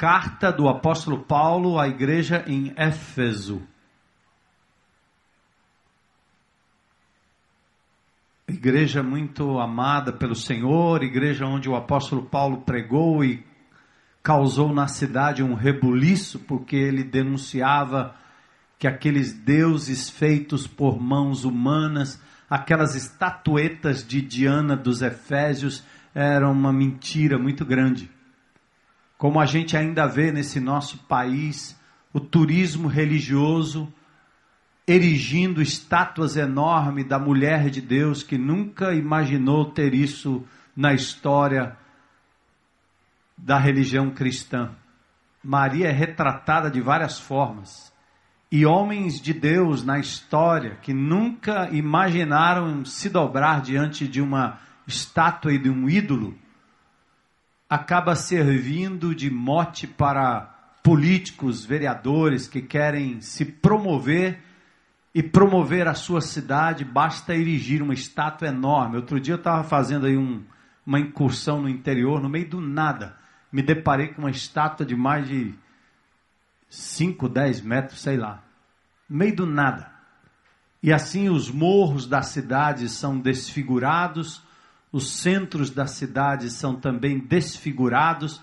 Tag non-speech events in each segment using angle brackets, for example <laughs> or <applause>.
Carta do apóstolo Paulo à igreja em Éfeso. Igreja muito amada pelo Senhor, igreja onde o apóstolo Paulo pregou e causou na cidade um rebuliço, porque ele denunciava que aqueles deuses feitos por mãos humanas, aquelas estatuetas de Diana dos Efésios, eram uma mentira muito grande como a gente ainda vê nesse nosso país, o turismo religioso erigindo estátuas enormes da mulher de Deus que nunca imaginou ter isso na história da religião cristã. Maria é retratada de várias formas. E homens de Deus na história que nunca imaginaram se dobrar diante de uma estátua e de um ídolo acaba servindo de mote para políticos, vereadores que querem se promover e promover a sua cidade, basta erigir uma estátua enorme. Outro dia eu estava fazendo aí um, uma incursão no interior, no meio do nada, me deparei com uma estátua de mais de 5, 10 metros, sei lá, no meio do nada. E assim os morros da cidade são desfigurados, os centros da cidade são também desfigurados.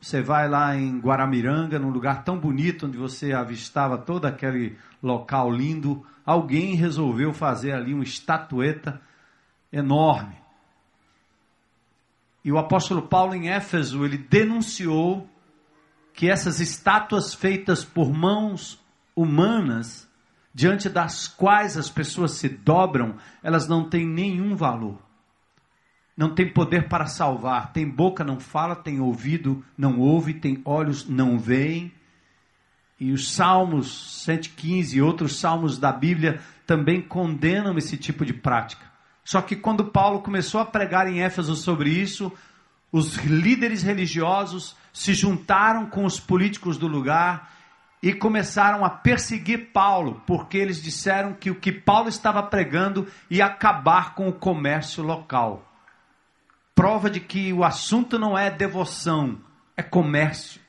Você vai lá em Guaramiranga, num lugar tão bonito, onde você avistava todo aquele local lindo. Alguém resolveu fazer ali uma estatueta enorme. E o apóstolo Paulo, em Éfeso, ele denunciou que essas estátuas feitas por mãos humanas, diante das quais as pessoas se dobram, elas não têm nenhum valor não tem poder para salvar. Tem boca, não fala, tem ouvido, não ouve, tem olhos, não veem. E os Salmos 115 e outros salmos da Bíblia também condenam esse tipo de prática. Só que quando Paulo começou a pregar em Éfeso sobre isso, os líderes religiosos se juntaram com os políticos do lugar e começaram a perseguir Paulo, porque eles disseram que o que Paulo estava pregando ia acabar com o comércio local prova de que o assunto não é devoção, é comércio.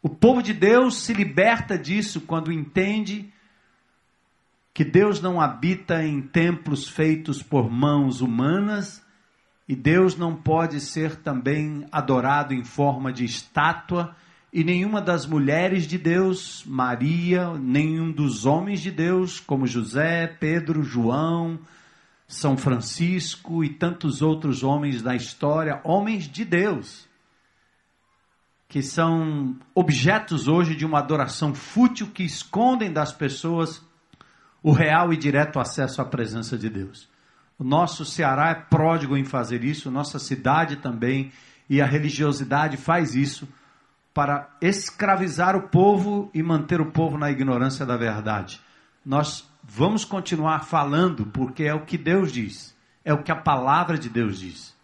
O povo de Deus se liberta disso quando entende que Deus não habita em templos feitos por mãos humanas e Deus não pode ser também adorado em forma de estátua e nenhuma das mulheres de Deus, Maria, nenhum dos homens de Deus, como José, Pedro, João, são Francisco e tantos outros homens da história, homens de Deus, que são objetos hoje de uma adoração fútil que escondem das pessoas o real e direto acesso à presença de Deus. O nosso Ceará é pródigo em fazer isso, nossa cidade também, e a religiosidade faz isso para escravizar o povo e manter o povo na ignorância da verdade. Nós vamos continuar falando, porque é o que Deus diz, é o que a palavra de Deus diz.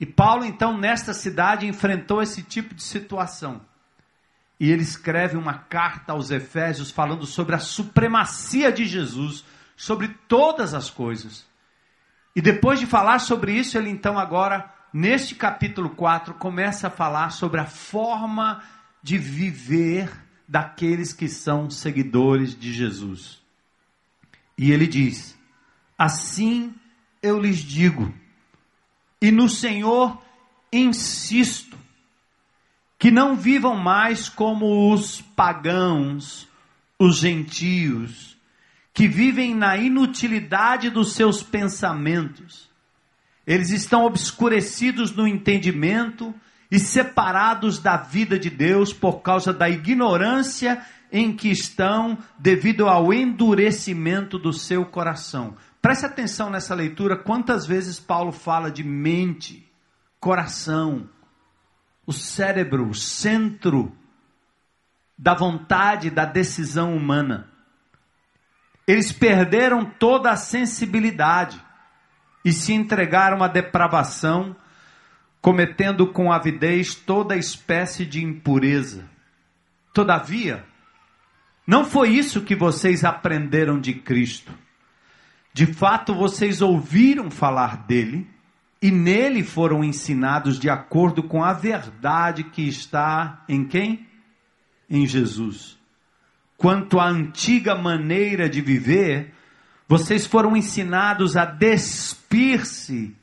E Paulo, então, nesta cidade, enfrentou esse tipo de situação. E ele escreve uma carta aos Efésios falando sobre a supremacia de Jesus sobre todas as coisas. E depois de falar sobre isso, ele então agora, neste capítulo 4, começa a falar sobre a forma de viver daqueles que são seguidores de Jesus. E ele diz: Assim eu lhes digo, e no Senhor insisto, que não vivam mais como os pagãos, os gentios, que vivem na inutilidade dos seus pensamentos. Eles estão obscurecidos no entendimento e separados da vida de Deus por causa da ignorância em que estão devido ao endurecimento do seu coração. Preste atenção nessa leitura, quantas vezes Paulo fala de mente, coração, o cérebro, o centro da vontade, da decisão humana. Eles perderam toda a sensibilidade e se entregaram à depravação, cometendo com avidez toda espécie de impureza. Todavia, não foi isso que vocês aprenderam de Cristo. De fato, vocês ouviram falar dele e nele foram ensinados de acordo com a verdade que está em quem? Em Jesus. Quanto à antiga maneira de viver, vocês foram ensinados a despir-se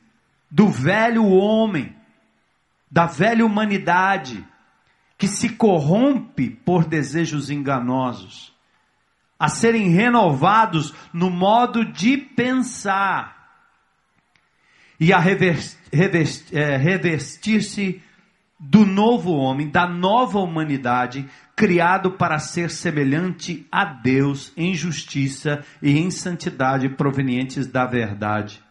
do velho homem, da velha humanidade, que se corrompe por desejos enganosos, a serem renovados no modo de pensar e a é, revestir-se do novo homem, da nova humanidade, criado para ser semelhante a Deus em justiça e em santidade provenientes da verdade.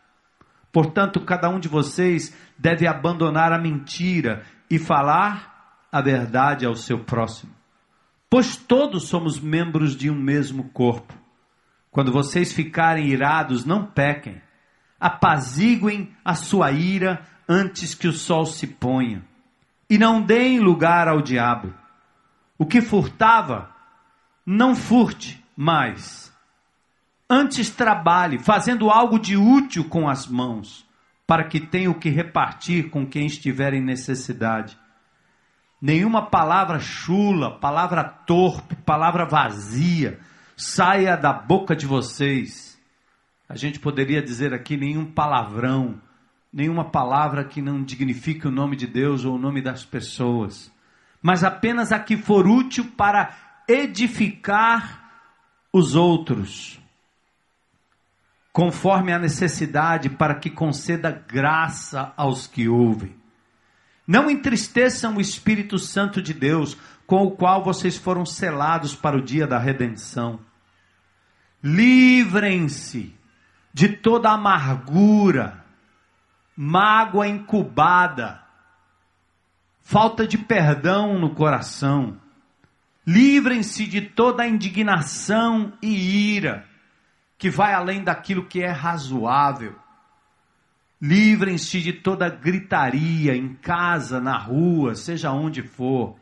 Portanto, cada um de vocês deve abandonar a mentira e falar a verdade ao seu próximo. Pois todos somos membros de um mesmo corpo. Quando vocês ficarem irados, não pequem apaziguem a sua ira antes que o sol se ponha, e não deem lugar ao diabo. O que furtava, não furte mais. Antes trabalhe, fazendo algo de útil com as mãos, para que tenha o que repartir com quem estiver em necessidade. Nenhuma palavra chula, palavra torpe, palavra vazia saia da boca de vocês. A gente poderia dizer aqui nenhum palavrão, nenhuma palavra que não dignifique o nome de Deus ou o nome das pessoas, mas apenas a que for útil para edificar os outros, conforme a necessidade, para que conceda graça aos que ouvem. Não entristeçam o Espírito Santo de Deus, com o qual vocês foram selados para o dia da redenção. Livrem-se de toda amargura, mágoa incubada, falta de perdão no coração. Livrem-se de toda indignação e ira, que vai além daquilo que é razoável. Livrem-se de toda gritaria em casa, na rua, seja onde for.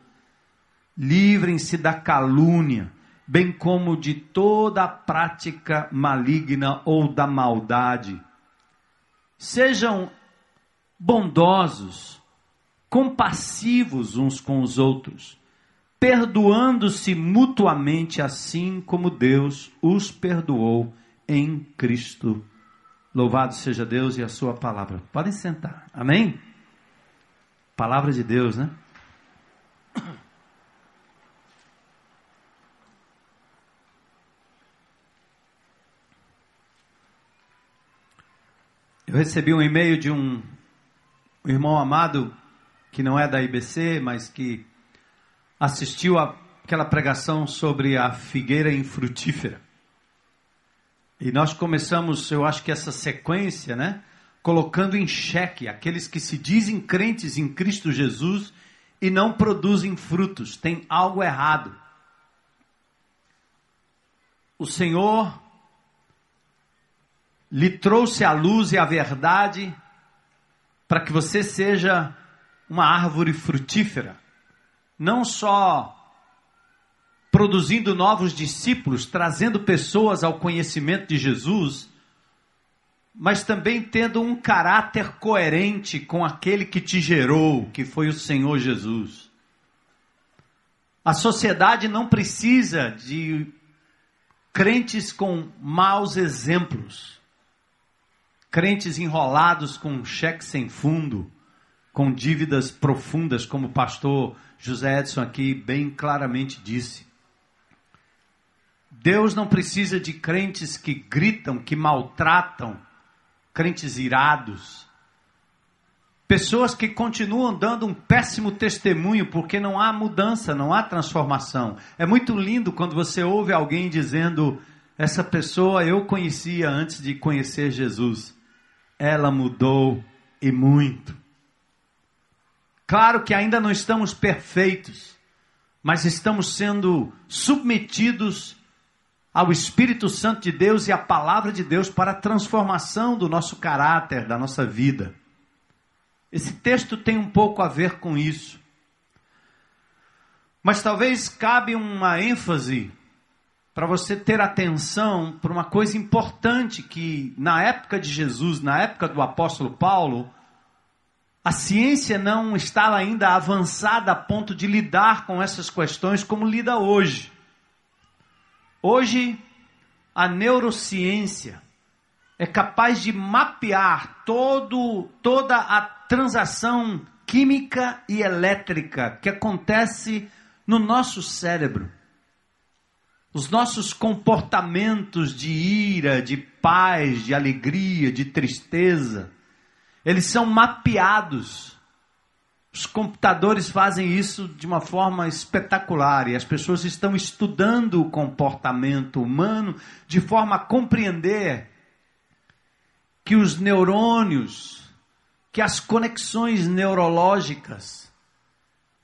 Livrem-se da calúnia bem como de toda a prática maligna ou da maldade. Sejam bondosos, compassivos uns com os outros, perdoando-se mutuamente, assim como Deus os perdoou em Cristo. Louvado seja Deus e a Sua palavra. Podem sentar. Amém? Palavra de Deus, né? Eu recebi um e-mail de um, irmão amado que não é da IBC, mas que assistiu aquela pregação sobre a figueira infrutífera. E nós começamos, eu acho que essa sequência, né, colocando em xeque aqueles que se dizem crentes em Cristo Jesus e não produzem frutos, tem algo errado. O Senhor lhe trouxe a luz e a verdade para que você seja uma árvore frutífera, não só produzindo novos discípulos, trazendo pessoas ao conhecimento de Jesus, mas também tendo um caráter coerente com aquele que te gerou, que foi o Senhor Jesus. A sociedade não precisa de crentes com maus exemplos crentes enrolados com cheque sem fundo, com dívidas profundas, como o pastor José Edson aqui bem claramente disse. Deus não precisa de crentes que gritam, que maltratam, crentes irados. Pessoas que continuam dando um péssimo testemunho porque não há mudança, não há transformação. É muito lindo quando você ouve alguém dizendo: Essa pessoa eu conhecia antes de conhecer Jesus ela mudou e muito. Claro que ainda não estamos perfeitos, mas estamos sendo submetidos ao Espírito Santo de Deus e à palavra de Deus para a transformação do nosso caráter, da nossa vida. Esse texto tem um pouco a ver com isso. Mas talvez cabe uma ênfase para você ter atenção para uma coisa importante que na época de Jesus, na época do apóstolo Paulo, A ciência não estava ainda avançada a ponto de lidar com essas questões como lida hoje. Hoje, a neurociência é capaz de mapear todo, toda a transação química e elétrica que acontece no nosso cérebro. Os nossos comportamentos de ira, de paz, de alegria, de tristeza, eles são mapeados. Os computadores fazem isso de uma forma espetacular e as pessoas estão estudando o comportamento humano de forma a compreender que os neurônios, que as conexões neurológicas,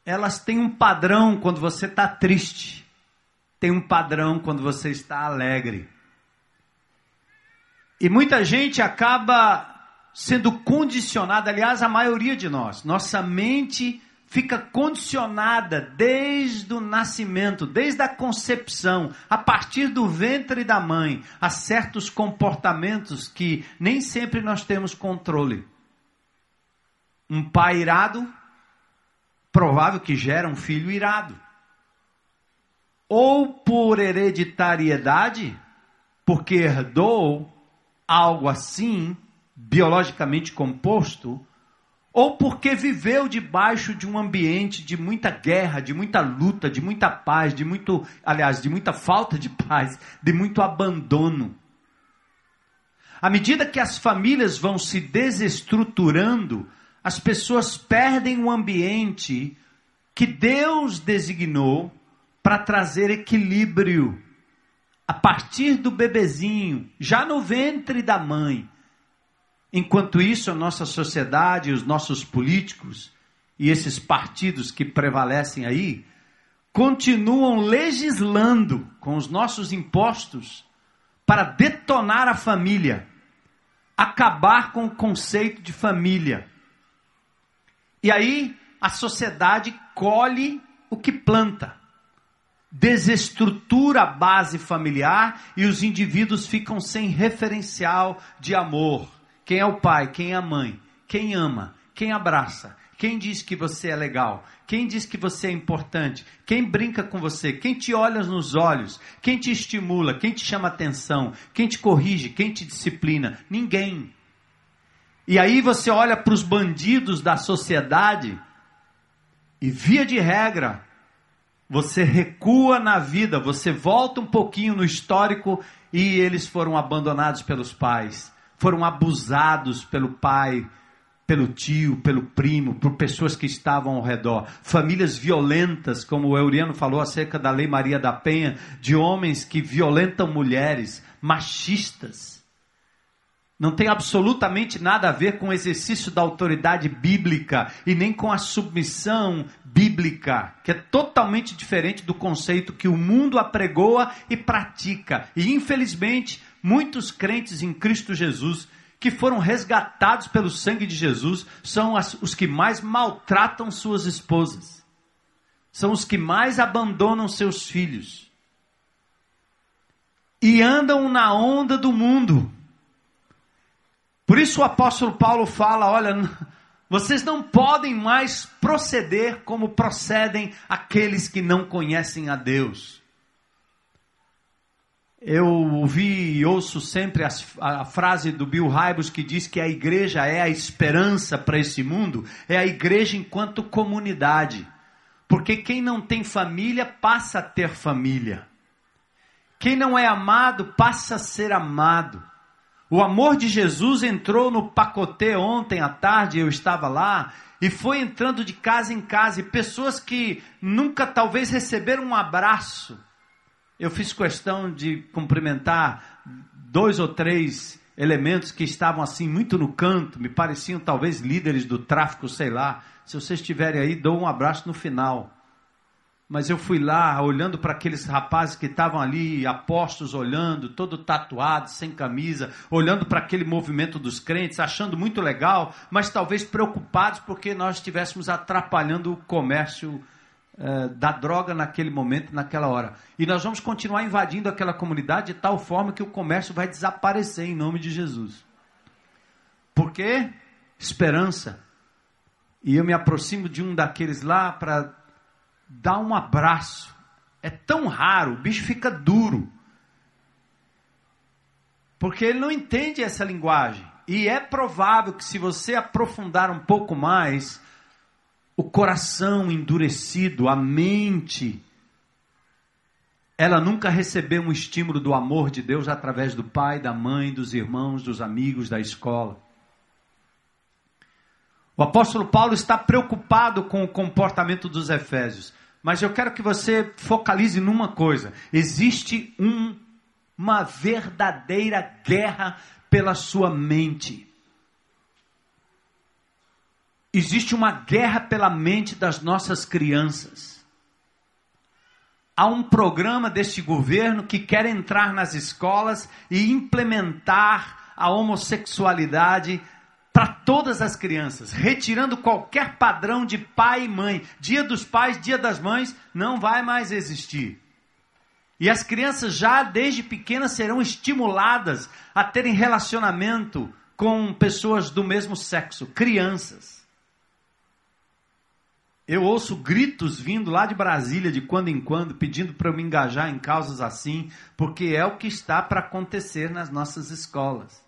elas têm um padrão quando você está triste, tem um padrão quando você está alegre. E muita gente acaba sendo condicionada, aliás, a maioria de nós, nossa mente fica condicionada desde o nascimento, desde a concepção, a partir do ventre da mãe, a certos comportamentos que nem sempre nós temos controle. Um pai irado, provável que gera um filho irado. Ou por hereditariedade, porque herdou algo assim, biologicamente composto, ou porque viveu debaixo de um ambiente de muita guerra, de muita luta, de muita paz, de muito, aliás, de muita falta de paz, de muito abandono. À medida que as famílias vão se desestruturando, as pessoas perdem o ambiente que Deus designou para trazer equilíbrio. A partir do bebezinho, já no ventre da mãe, Enquanto isso, a nossa sociedade, os nossos políticos e esses partidos que prevalecem aí continuam legislando com os nossos impostos para detonar a família, acabar com o conceito de família. E aí a sociedade colhe o que planta, desestrutura a base familiar e os indivíduos ficam sem referencial de amor quem é o pai? Quem é a mãe? Quem ama? Quem abraça? Quem diz que você é legal? Quem diz que você é importante? Quem brinca com você? Quem te olha nos olhos? Quem te estimula? Quem te chama atenção? Quem te corrige? Quem te disciplina? Ninguém. E aí você olha para os bandidos da sociedade e, via de regra, você recua na vida, você volta um pouquinho no histórico e eles foram abandonados pelos pais foram abusados pelo pai, pelo tio, pelo primo, por pessoas que estavam ao redor. Famílias violentas, como o Euriano falou acerca da Lei Maria da Penha, de homens que violentam mulheres, machistas. Não tem absolutamente nada a ver com o exercício da autoridade bíblica e nem com a submissão bíblica, que é totalmente diferente do conceito que o mundo apregoa e pratica. E infelizmente, muitos crentes em Cristo Jesus que foram resgatados pelo sangue de Jesus são as, os que mais maltratam suas esposas, são os que mais abandonam seus filhos e andam na onda do mundo. Por isso o apóstolo Paulo fala: olha, vocês não podem mais proceder como procedem aqueles que não conhecem a Deus. Eu ouvi e ouço sempre a frase do Bill Hybels que diz que a igreja é a esperança para esse mundo, é a igreja enquanto comunidade. Porque quem não tem família passa a ter família. Quem não é amado passa a ser amado. O amor de Jesus entrou no pacotê ontem à tarde, eu estava lá, e foi entrando de casa em casa, e pessoas que nunca talvez receberam um abraço eu fiz questão de cumprimentar dois ou três elementos que estavam assim muito no canto, me pareciam talvez líderes do tráfico, sei lá. Se vocês estiverem aí, dou um abraço no final. Mas eu fui lá olhando para aqueles rapazes que estavam ali, apostos, olhando, todo tatuado, sem camisa, olhando para aquele movimento dos crentes, achando muito legal, mas talvez preocupados porque nós estivéssemos atrapalhando o comércio é, da droga naquele momento, naquela hora. E nós vamos continuar invadindo aquela comunidade de tal forma que o comércio vai desaparecer em nome de Jesus. Por quê? Esperança. e eu me aproximo de um daqueles lá para dar um abraço. É tão raro, o bicho fica duro. Porque ele não entende essa linguagem. E é provável que se você aprofundar um pouco mais, o coração endurecido, a mente, ela nunca recebeu um estímulo do amor de Deus através do pai, da mãe, dos irmãos, dos amigos, da escola. O apóstolo Paulo está preocupado com o comportamento dos efésios, mas eu quero que você focalize numa coisa: existe um, uma verdadeira guerra pela sua mente. Existe uma guerra pela mente das nossas crianças. Há um programa deste governo que quer entrar nas escolas e implementar a homossexualidade para todas as crianças, retirando qualquer padrão de pai e mãe. Dia dos pais, dia das mães, não vai mais existir. E as crianças já desde pequenas serão estimuladas a terem relacionamento com pessoas do mesmo sexo, crianças. Eu ouço gritos vindo lá de Brasília de quando em quando, pedindo para eu me engajar em causas assim, porque é o que está para acontecer nas nossas escolas.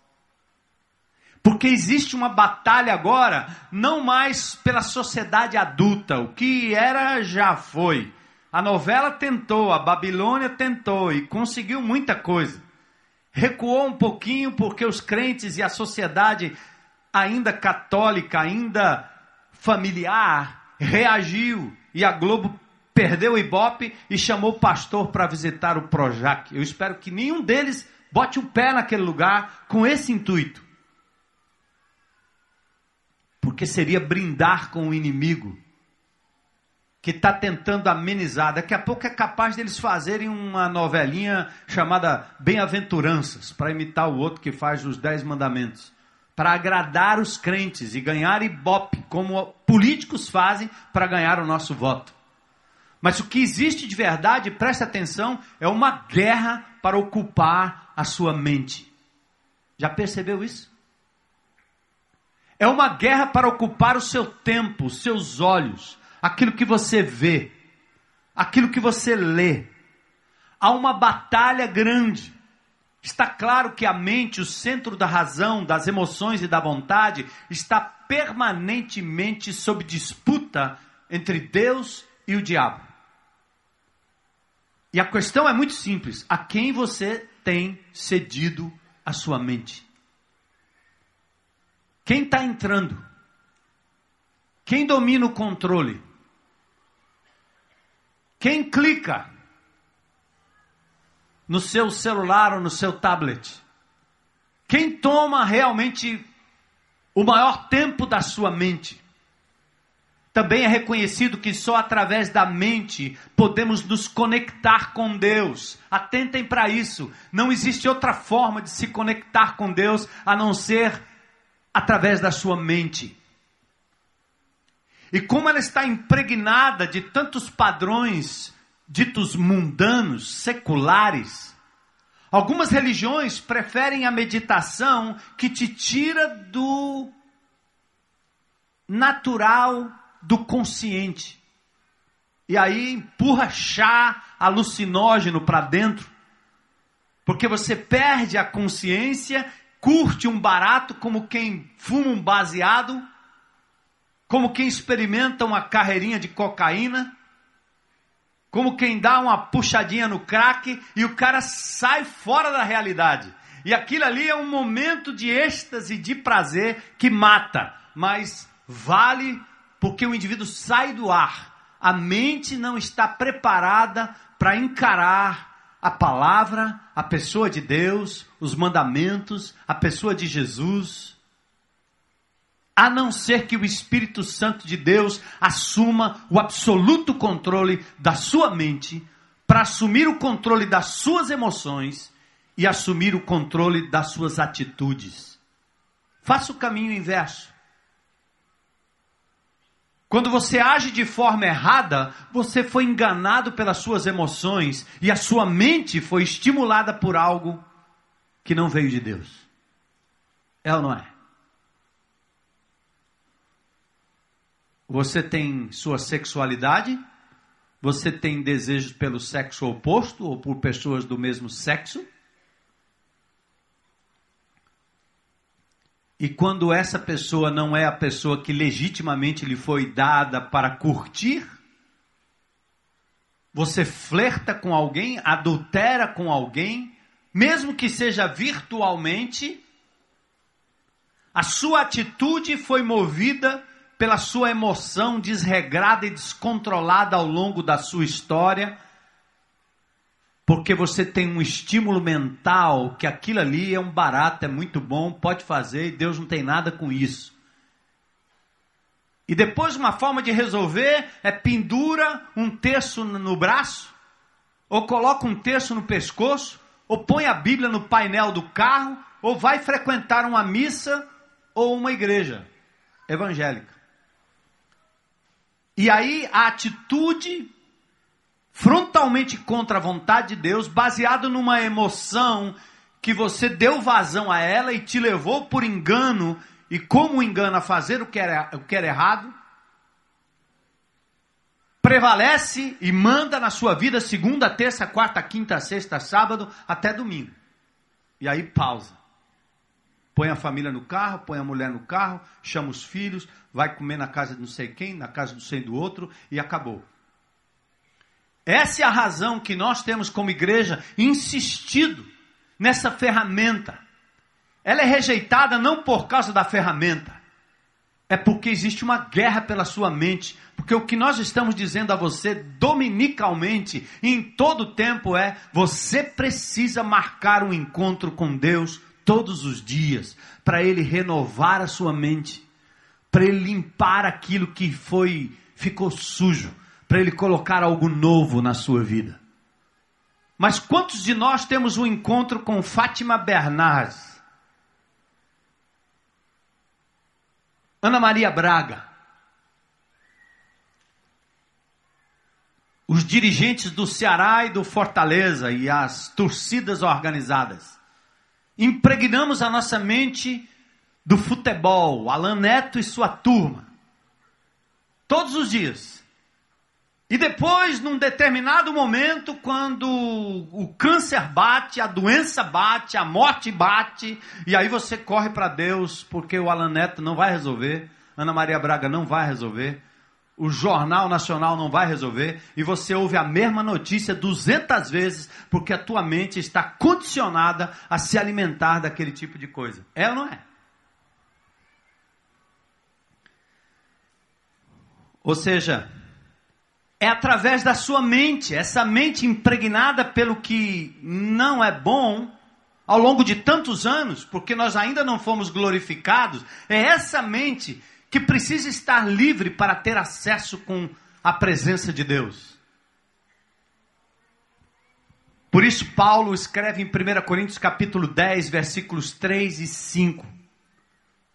Porque existe uma batalha agora, não mais pela sociedade adulta, o que era já foi. A novela tentou, a Babilônia tentou e conseguiu muita coisa. Recuou um pouquinho porque os crentes e a sociedade ainda católica, ainda familiar, reagiu e a Globo perdeu o Ibope e chamou o pastor para visitar o Projac. Eu espero que nenhum deles bote o pé naquele lugar com esse intuito. Porque seria brindar com o inimigo que está tentando amenizar. Daqui a pouco é capaz deles fazerem uma novelinha chamada Bem-aventuranças, para imitar o outro que faz os Dez Mandamentos para agradar os crentes e ganhar ibope, como políticos fazem para ganhar o nosso voto. Mas o que existe de verdade, preste atenção, é uma guerra para ocupar a sua mente. Já percebeu isso? É uma guerra para ocupar o seu tempo, os seus olhos, aquilo que você vê, aquilo que você lê. Há uma batalha grande Está claro que a mente, o centro da razão, das emoções e da vontade, está permanentemente sob disputa entre Deus e o diabo. E a questão é muito simples: a quem você tem cedido a sua mente? Quem está entrando? Quem domina o controle? Quem clica? No seu celular ou no seu tablet? Quem toma realmente o maior tempo da sua mente? Também é reconhecido que só através da mente podemos nos conectar com Deus. Atentem para isso. Não existe outra forma de se conectar com Deus a não ser através da sua mente. E como ela está impregnada de tantos padrões ditos mundanos, seculares. Algumas religiões preferem a meditação que te tira do natural, do consciente. E aí empurra chá alucinógeno para dentro, porque você perde a consciência, curte um barato como quem fuma um baseado, como quem experimenta uma carreirinha de cocaína como quem dá uma puxadinha no crack e o cara sai fora da realidade. E aquilo ali é um momento de êxtase, de prazer que mata, mas vale porque o indivíduo sai do ar. A mente não está preparada para encarar a palavra, a pessoa de Deus, os mandamentos, a pessoa de Jesus a não ser que o Espírito Santo de Deus assuma o absoluto controle da sua mente, para assumir o controle das suas emoções e assumir o controle das suas atitudes. Faça o caminho inverso. Quando você age de forma errada, você foi enganado pelas suas emoções e a sua mente foi estimulada por algo que não veio de Deus. É ou não é? Você tem sua sexualidade? Você tem desejos pelo sexo oposto ou por pessoas do mesmo sexo? E quando essa pessoa não é a pessoa que legitimamente lhe foi dada para curtir, você flerta com alguém, adultera com alguém, mesmo que seja virtualmente, a sua atitude foi movida pela sua emoção desregrada e descontrolada ao longo da sua história, porque você tem um estímulo mental que aquilo ali é um barato, é muito bom, pode fazer e Deus não tem nada com isso. E depois uma forma de resolver é pendura um terço no braço, ou coloca um terço no pescoço, ou põe a Bíblia no painel do carro, ou vai frequentar uma missa ou uma igreja evangélica. E aí a atitude frontalmente contra a vontade de Deus, baseado numa emoção que você deu vazão a ela e te levou por engano, e como engana fazer o que era, o que era errado, prevalece e manda na sua vida segunda, terça, quarta, quinta, sexta, sábado, até domingo. E aí pausa. Põe a família no carro, põe a mulher no carro, chama os filhos, vai comer na casa de não sei quem, na casa do sei do outro e acabou. Essa é a razão que nós temos como igreja insistido nessa ferramenta. Ela é rejeitada não por causa da ferramenta, é porque existe uma guerra pela sua mente. Porque o que nós estamos dizendo a você dominicalmente, em todo tempo, é: você precisa marcar um encontro com Deus todos os dias, para Ele renovar a sua mente, para Ele limpar aquilo que foi ficou sujo para Ele colocar algo novo na sua vida. Mas quantos de nós temos um encontro com Fátima Bernardes? Ana Maria Braga. Os dirigentes do Ceará e do Fortaleza e as torcidas organizadas. Impregnamos a nossa mente do futebol, Alan Neto e sua turma. Todos os dias. E depois, num determinado momento, quando o câncer bate, a doença bate, a morte bate, e aí você corre para Deus, porque o Alan Neto não vai resolver, Ana Maria Braga não vai resolver, o Jornal Nacional não vai resolver, e você ouve a mesma notícia 200 vezes, porque a tua mente está condicionada a se alimentar daquele tipo de coisa. É ou não é? Ou seja, é através da sua mente, essa mente impregnada pelo que não é bom ao longo de tantos anos, porque nós ainda não fomos glorificados, é essa mente que precisa estar livre para ter acesso com a presença de Deus. Por isso Paulo escreve em 1 Coríntios capítulo 10, versículos 3 e 5.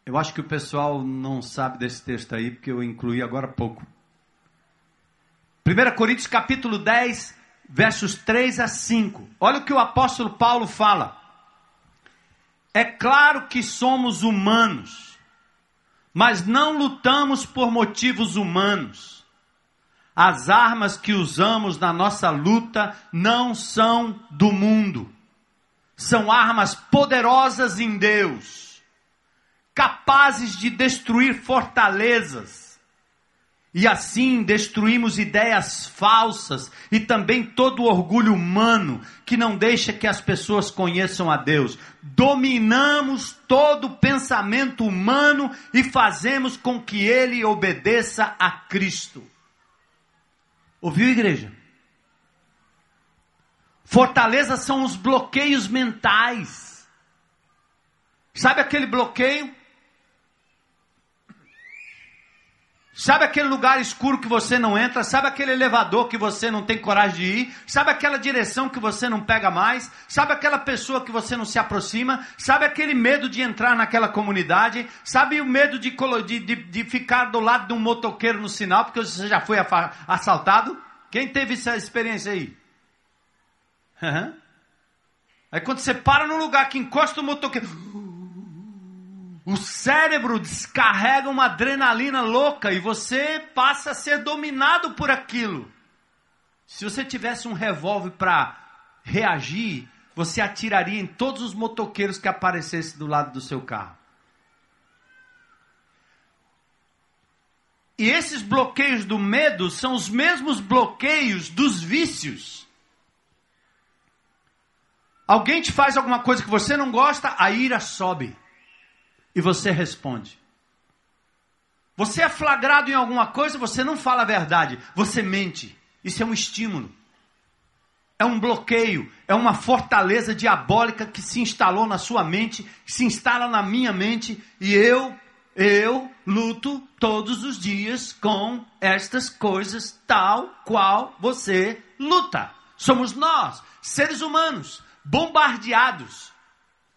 Eu acho que o pessoal não sabe desse texto aí, porque eu incluí agora há pouco. 1 Coríntios capítulo 10, versos 3 a 5. Olha o que o apóstolo Paulo fala. É claro que somos humanos, mas não lutamos por motivos humanos. As armas que usamos na nossa luta não são do mundo. São armas poderosas em Deus, capazes de destruir fortalezas e assim destruímos ideias falsas e também todo orgulho humano que não deixa que as pessoas conheçam a Deus. Dominamos todo pensamento humano e fazemos com que ele obedeça a Cristo. Ouviu, igreja? Fortaleza são os bloqueios mentais. Sabe aquele bloqueio? Sabe aquele lugar escuro que você não entra? Sabe aquele elevador que você não tem coragem de ir? Sabe aquela direção que você não pega mais? Sabe aquela pessoa que você não se aproxima? Sabe aquele medo de entrar naquela comunidade? Sabe o medo de, de, de ficar do lado de um motoqueiro no sinal porque você já foi assaltado? Quem teve essa experiência aí? Uhum. Aí quando você para num lugar que encosta o motoqueiro. O cérebro descarrega uma adrenalina louca e você passa a ser dominado por aquilo. Se você tivesse um revólver para reagir, você atiraria em todos os motoqueiros que aparecessem do lado do seu carro. E esses bloqueios do medo são os mesmos bloqueios dos vícios. Alguém te faz alguma coisa que você não gosta, a ira sobe. E você responde. Você é flagrado em alguma coisa, você não fala a verdade, você mente. Isso é um estímulo. É um bloqueio, é uma fortaleza diabólica que se instalou na sua mente, que se instala na minha mente, e eu, eu luto todos os dias com estas coisas, tal qual você luta. Somos nós, seres humanos, bombardeados,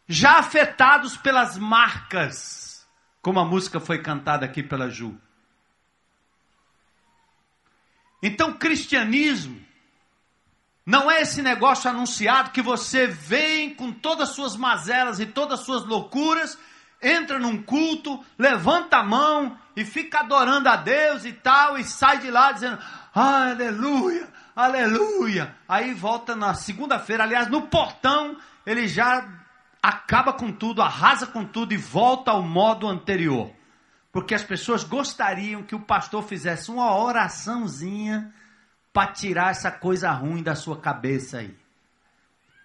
já afetados pelas marcas, como a música foi cantada aqui pela Ju. Então, cristianismo não é esse negócio anunciado que você vem com todas as suas mazelas e todas as suas loucuras, entra num culto, levanta a mão e fica adorando a Deus e tal, e sai de lá dizendo: Aleluia, aleluia. Aí volta na segunda-feira, aliás, no portão, ele já acaba com tudo, arrasa com tudo e volta ao modo anterior. Porque as pessoas gostariam que o pastor fizesse uma oraçãozinha para tirar essa coisa ruim da sua cabeça aí.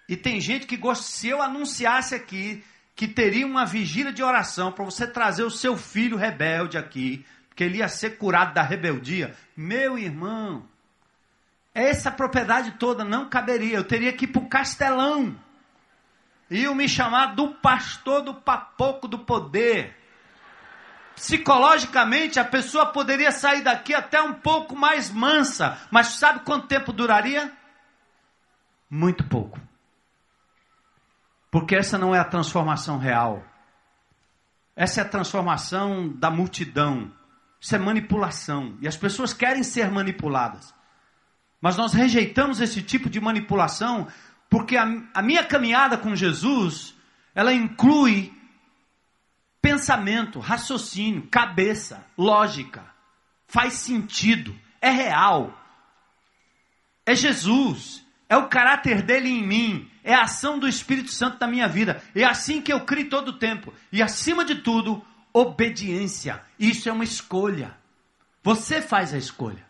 E tem gente que gosta, se eu anunciasse aqui que teria uma vigília de oração para você trazer o seu filho rebelde aqui, porque ele ia ser curado da rebeldia, meu irmão, essa propriedade toda não caberia, eu teria que ir para o castelão. Iam me chamar do pastor do papoco do poder. Psicologicamente, a pessoa poderia sair daqui até um pouco mais mansa, mas sabe quanto tempo duraria? Muito pouco. Porque essa não é a transformação real. Essa é a transformação da multidão. Isso é manipulação. E as pessoas querem ser manipuladas. Mas nós rejeitamos esse tipo de manipulação porque a, a minha caminhada com Jesus, ela inclui pensamento, raciocínio, cabeça, lógica. Faz sentido, é real. É Jesus, é o caráter dele em mim, é a ação do Espírito Santo na minha vida. É assim que eu crio todo o tempo. E acima de tudo, obediência. Isso é uma escolha. Você faz a escolha.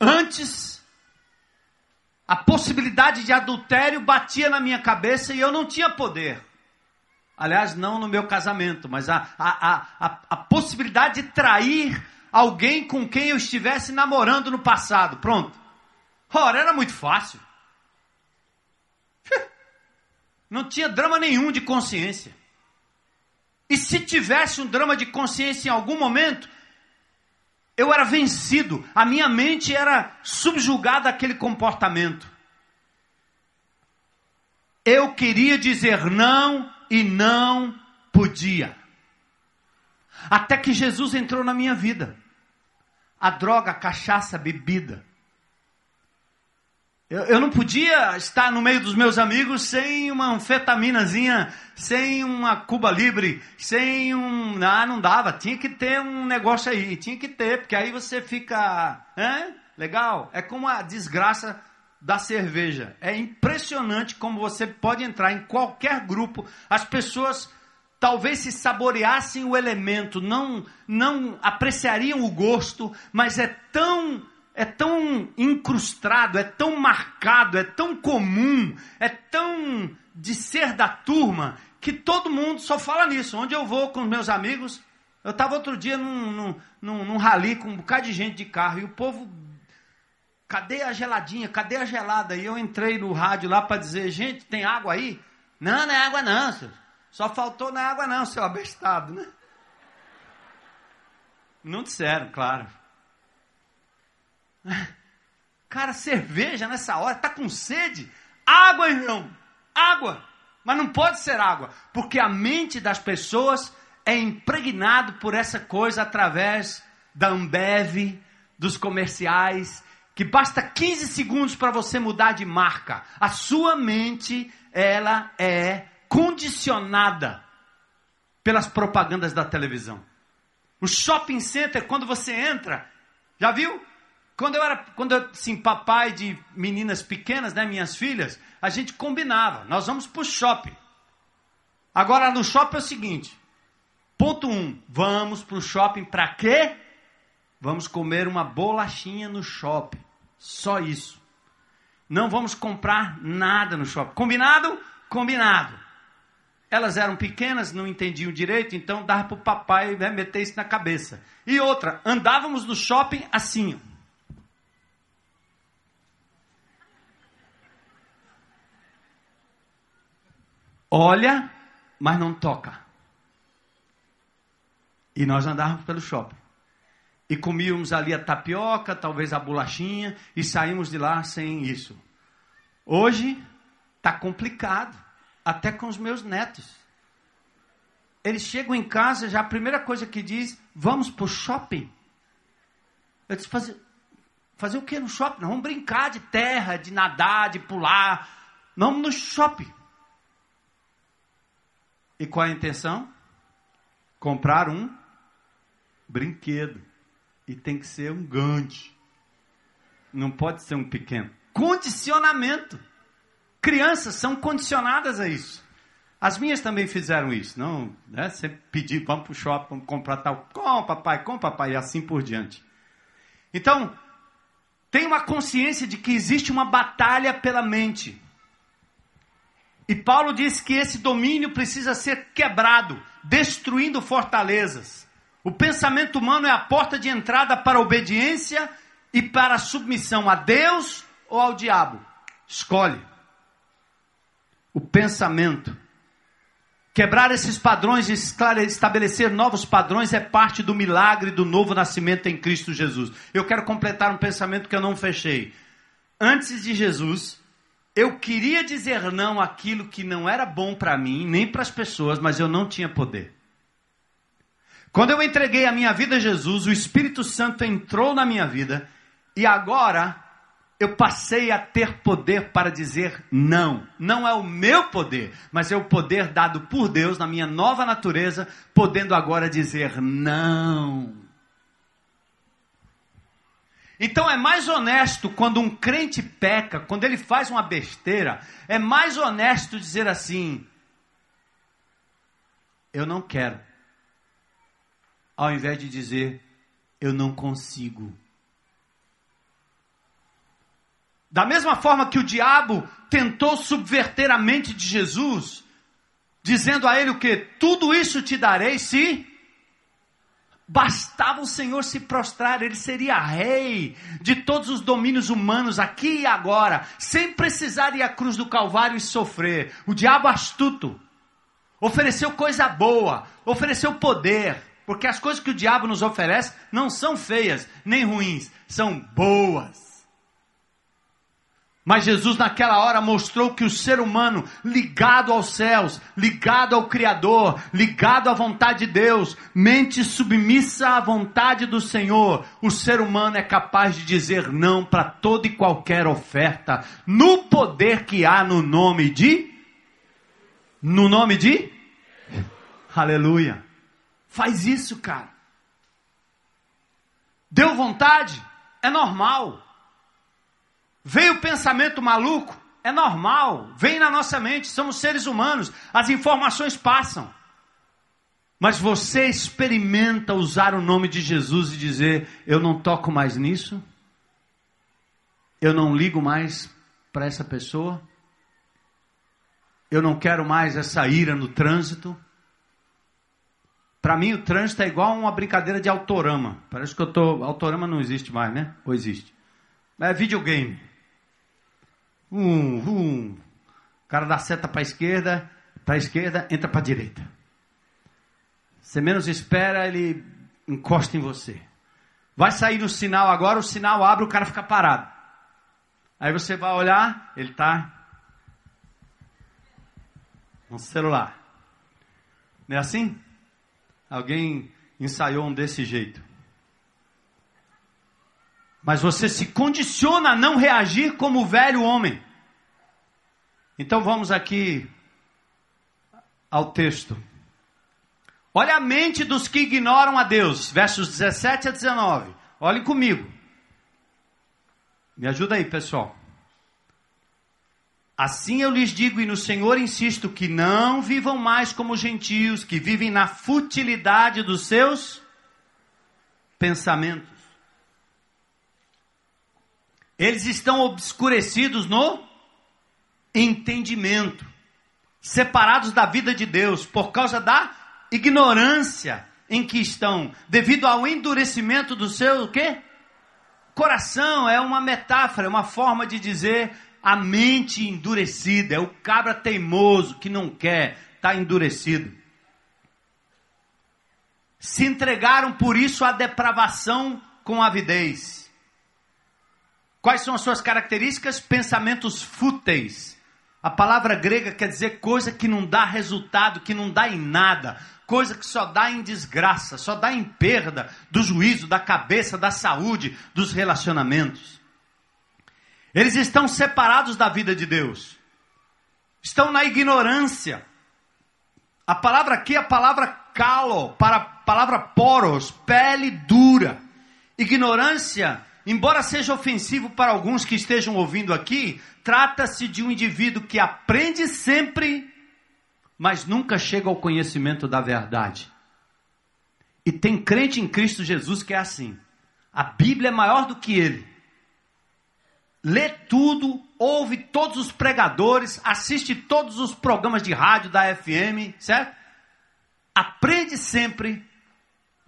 Antes, a possibilidade de adultério batia na minha cabeça e eu não tinha poder. Aliás, não no meu casamento, mas a, a, a, a, possibilidade de trair alguém com quem eu estivesse namorando no passado. Pronto. Ora, era muito fácil. <laughs> Não tinha drama nenhum de consciência. E se tivesse um drama de consciência em algum momento, eu era vencido, a minha mente era subjugada àquele comportamento. Eu queria dizer não e não podia. Até que Jesus entrou na minha vida. A droga, a cachaça, a bebida. Eu, eu, não podia estar no meio dos meus amigos sem uma anfetaminazinha, sem uma Cuba Libre, sem um. Ah, não dava. Tinha que ter um negócio aí. Tinha que ter, porque aí você fica. Hein? Legal? É como a desgraça da cerveja. É impressionante como você pode entrar em qualquer grupo, as pessoas talvez se saboreassem o elemento, não não apreciariam o gosto, mas é tão é tão incrustado, é tão marcado, é tão comum, é tão de ser da turma que todo mundo só fala nisso. Onde eu vou com meus amigos, eu estava outro dia num, num, num, num rally com um bocado de gente de carro e o povo Cadê a geladinha? Cadê a gelada? E eu entrei no rádio lá para dizer, gente, tem água aí? Não, não é água não, senhor. Só faltou na é água não, seu abestado, né? Não disseram, claro. <laughs> Cara, cerveja nessa hora, tá com sede? Água, irmão, água. Mas não pode ser água, porque a mente das pessoas é impregnado por essa coisa através da Ambev, dos comerciais, que basta 15 segundos para você mudar de marca. A sua mente, ela é condicionada pelas propagandas da televisão. O shopping center, quando você entra, já viu? Quando eu era, quando eu, assim, papai de meninas pequenas, né, minhas filhas, a gente combinava, nós vamos para o shopping. Agora no shopping é o seguinte, ponto um, vamos para o shopping para quê? Vamos comer uma bolachinha no shopping, só isso. Não vamos comprar nada no shopping. Combinado? Combinado. Elas eram pequenas, não entendiam direito, então dava para o papai né, meter isso na cabeça. E outra, andávamos no shopping assim. Olha, mas não toca. E nós andávamos pelo shopping. E comíamos ali a tapioca, talvez a bolachinha, e saímos de lá sem isso. Hoje está complicado, até com os meus netos. Eles chegam em casa, já a primeira coisa que diz, vamos para o shopping. Eu disse, fazer, fazer o que no shopping? Não, vamos brincar de terra, de nadar, de pular. Vamos no shopping. E qual a intenção? Comprar um brinquedo. E tem que ser um grande. Não pode ser um pequeno. Condicionamento. Crianças são condicionadas a isso. As minhas também fizeram isso. Não, né? Sempre pedir, vamos para o shopping, vamos comprar tal. Com papai, com papai, e assim por diante. Então, tem uma consciência de que existe uma batalha pela mente. E Paulo diz que esse domínio precisa ser quebrado, destruindo fortalezas. O pensamento humano é a porta de entrada para a obediência e para a submissão a Deus ou ao diabo. Escolhe. O pensamento. Quebrar esses padrões e estabelecer novos padrões é parte do milagre do novo nascimento em Cristo Jesus. Eu quero completar um pensamento que eu não fechei. Antes de Jesus, eu queria dizer não àquilo que não era bom para mim, nem para as pessoas, mas eu não tinha poder. Quando eu entreguei a minha vida a Jesus, o Espírito Santo entrou na minha vida e agora eu passei a ter poder para dizer não. Não é o meu poder, mas é o poder dado por Deus na minha nova natureza, podendo agora dizer não. Então é mais honesto quando um crente peca, quando ele faz uma besteira, é mais honesto dizer assim: eu não quero, ao invés de dizer eu não consigo. Da mesma forma que o diabo tentou subverter a mente de Jesus, dizendo a ele o que? Tudo isso te darei se Bastava o Senhor se prostrar, ele seria rei de todos os domínios humanos aqui e agora, sem precisar ir à cruz do Calvário e sofrer. O diabo astuto ofereceu coisa boa, ofereceu poder, porque as coisas que o diabo nos oferece não são feias nem ruins, são boas. Mas Jesus, naquela hora, mostrou que o ser humano, ligado aos céus, ligado ao Criador, ligado à vontade de Deus, mente submissa à vontade do Senhor, o ser humano é capaz de dizer não para toda e qualquer oferta, no poder que há no nome de. No nome de? Aleluia. Faz isso, cara. Deu vontade? É normal. Veio o pensamento maluco? É normal, vem na nossa mente, somos seres humanos, as informações passam. Mas você experimenta usar o nome de Jesus e dizer: Eu não toco mais nisso, eu não ligo mais para essa pessoa, eu não quero mais essa ira no trânsito. Para mim, o trânsito é igual uma brincadeira de autorama. Parece que eu tô. Autorama não existe mais, né? Ou existe? É videogame. Um. O cara dá seta para a esquerda, para a esquerda, entra para a direita. Você menos espera, ele encosta em você. Vai sair no sinal agora, o sinal abre, o cara fica parado. Aí você vai olhar, ele está no celular. Não é assim? Alguém ensaiou um desse jeito. Mas você se condiciona a não reagir como o velho homem. Então vamos aqui ao texto. Olha a mente dos que ignoram a Deus, versos 17 a 19. Olhem comigo. Me ajuda aí, pessoal. Assim eu lhes digo e no Senhor insisto que não vivam mais como gentios que vivem na futilidade dos seus pensamentos. Eles estão obscurecidos no entendimento, separados da vida de Deus por causa da ignorância em que estão, devido ao endurecimento do seu quê? Coração é uma metáfora, é uma forma de dizer a mente endurecida, é o cabra teimoso que não quer, está endurecido. Se entregaram por isso à depravação com avidez. Quais são as suas características? Pensamentos fúteis. A palavra grega quer dizer coisa que não dá resultado, que não dá em nada, coisa que só dá em desgraça, só dá em perda do juízo, da cabeça, da saúde, dos relacionamentos. Eles estão separados da vida de Deus, estão na ignorância. A palavra aqui é a palavra calo, para a palavra poros, pele dura. Ignorância, embora seja ofensivo para alguns que estejam ouvindo aqui, trata-se de um indivíduo que aprende sempre mas nunca chega ao conhecimento da verdade. E tem crente em Cristo Jesus que é assim. A Bíblia é maior do que ele. Lê tudo, ouve todos os pregadores, assiste todos os programas de rádio da FM, certo? Aprende sempre,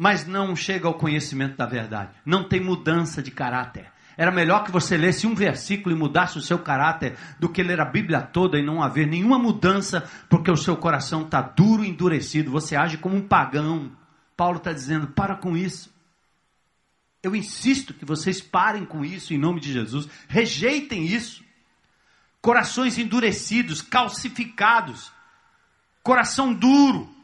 mas não chega ao conhecimento da verdade. Não tem mudança de caráter. Era melhor que você lesse um versículo e mudasse o seu caráter do que ler a Bíblia toda e não haver nenhuma mudança, porque o seu coração está duro e endurecido. Você age como um pagão. Paulo está dizendo: para com isso. Eu insisto que vocês parem com isso em nome de Jesus. Rejeitem isso. Corações endurecidos, calcificados, coração duro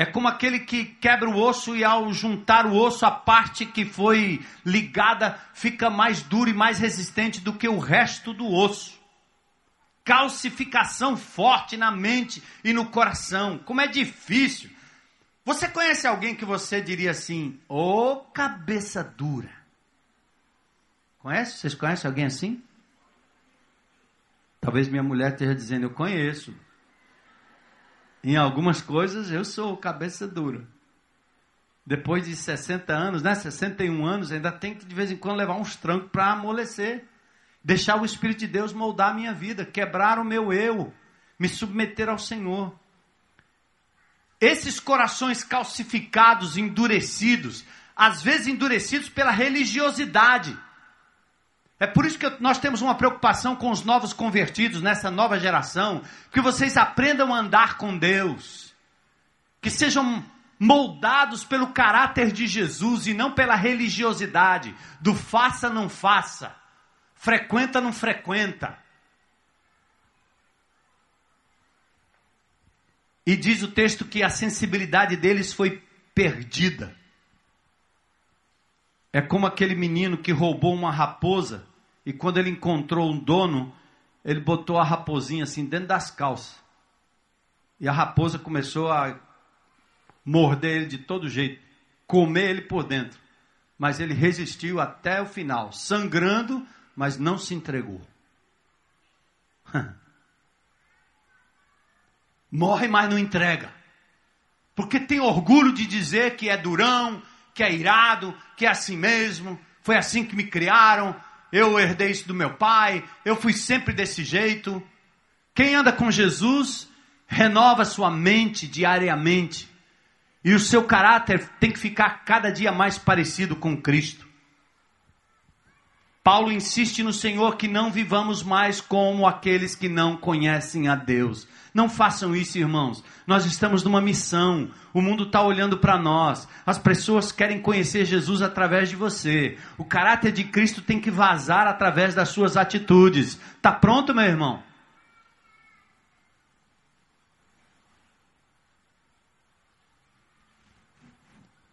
é como aquele que quebra o osso e ao juntar o osso, a parte que foi ligada fica mais dura e mais resistente do que o resto do osso. Calcificação forte na mente e no coração. Como é difícil. Você conhece alguém que você diria assim, ô oh, cabeça dura? Conhece? Vocês conhecem alguém assim? Talvez minha mulher esteja dizendo, eu conheço. Em algumas coisas eu sou cabeça dura. Depois de 60 anos, né, 61 anos, ainda tem que de vez em quando levar uns trancos para amolecer. Deixar o Espírito de Deus moldar a minha vida, quebrar o meu eu, me submeter ao Senhor. Esses corações calcificados, endurecidos, às vezes endurecidos pela religiosidade é por isso que nós temos uma preocupação com os novos convertidos nessa nova geração, que vocês aprendam a andar com Deus, que sejam moldados pelo caráter de Jesus e não pela religiosidade, do faça não faça, frequenta não frequenta. E diz o texto que a sensibilidade deles foi perdida. É como aquele menino que roubou uma raposa e quando ele encontrou um dono, ele botou a raposinha assim dentro das calças. E a raposa começou a morder ele de todo jeito, comer ele por dentro. Mas ele resistiu até o final, sangrando, mas não se entregou. <laughs> Morre, mas não entrega. Porque tem orgulho de dizer que é durão, que é irado, que é assim mesmo, foi assim que me criaram, eu herdei isso do meu pai, eu fui sempre desse jeito. Quem anda com Jesus renova sua mente diariamente. E o seu caráter tem que ficar cada dia mais parecido com Cristo. Paulo insiste no Senhor que não vivamos mais como aqueles que não conhecem a Deus. Não façam isso, irmãos. Nós estamos numa missão. O mundo está olhando para nós. As pessoas querem conhecer Jesus através de você. O caráter de Cristo tem que vazar através das suas atitudes. Tá pronto, meu irmão?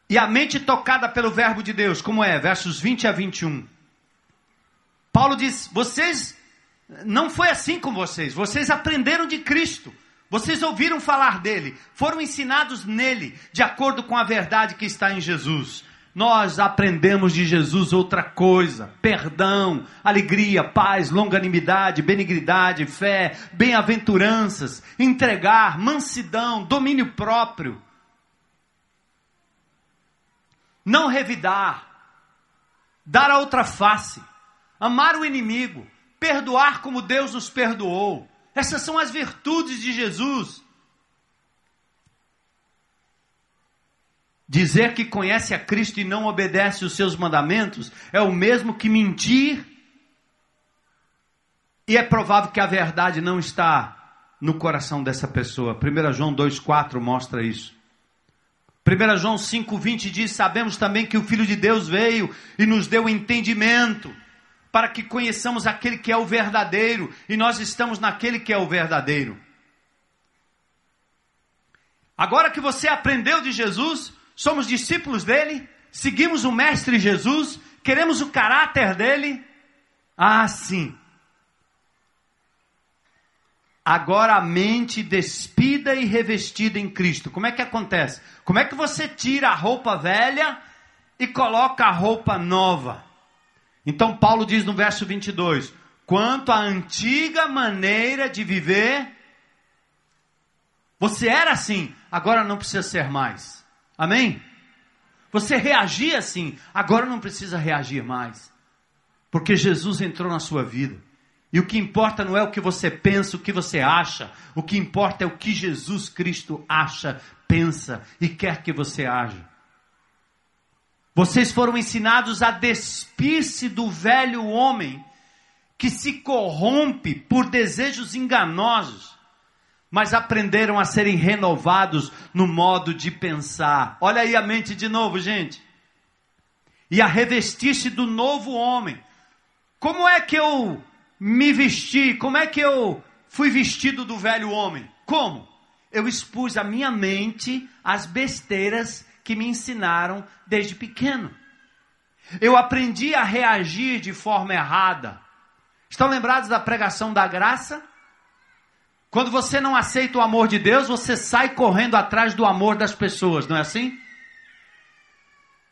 E a mente tocada pelo verbo de Deus, como é? Versos 20 a 21. Paulo diz: Vocês não foi assim com vocês. Vocês aprenderam de Cristo. Vocês ouviram falar dele, foram ensinados nele, de acordo com a verdade que está em Jesus. Nós aprendemos de Jesus outra coisa: perdão, alegria, paz, longanimidade, benignidade, fé, bem-aventuranças, entregar, mansidão, domínio próprio. Não revidar, dar a outra face, amar o inimigo, perdoar como Deus nos perdoou. Essas são as virtudes de Jesus. Dizer que conhece a Cristo e não obedece os seus mandamentos é o mesmo que mentir. E é provável que a verdade não está no coração dessa pessoa. 1 João 2,4 mostra isso. 1 João 5,20 diz: Sabemos também que o Filho de Deus veio e nos deu entendimento para que conheçamos aquele que é o verdadeiro, e nós estamos naquele que é o verdadeiro. Agora que você aprendeu de Jesus, somos discípulos dele, seguimos o Mestre Jesus, queremos o caráter dele. Ah, sim. Agora a mente despida e revestida em Cristo. Como é que acontece? Como é que você tira a roupa velha e coloca a roupa nova? Então Paulo diz no verso 22: quanto à antiga maneira de viver, você era assim, agora não precisa ser mais. Amém? Você reagia assim, agora não precisa reagir mais. Porque Jesus entrou na sua vida. E o que importa não é o que você pensa, o que você acha. O que importa é o que Jesus Cristo acha, pensa e quer que você haja. Vocês foram ensinados a despir-se do velho homem que se corrompe por desejos enganosos, mas aprenderam a serem renovados no modo de pensar. Olha aí a mente de novo, gente. E a revestir-se do novo homem. Como é que eu me vesti? Como é que eu fui vestido do velho homem? Como? Eu expus a minha mente às besteiras que me ensinaram desde pequeno. Eu aprendi a reagir de forma errada. Estão lembrados da pregação da graça? Quando você não aceita o amor de Deus, você sai correndo atrás do amor das pessoas, não é assim?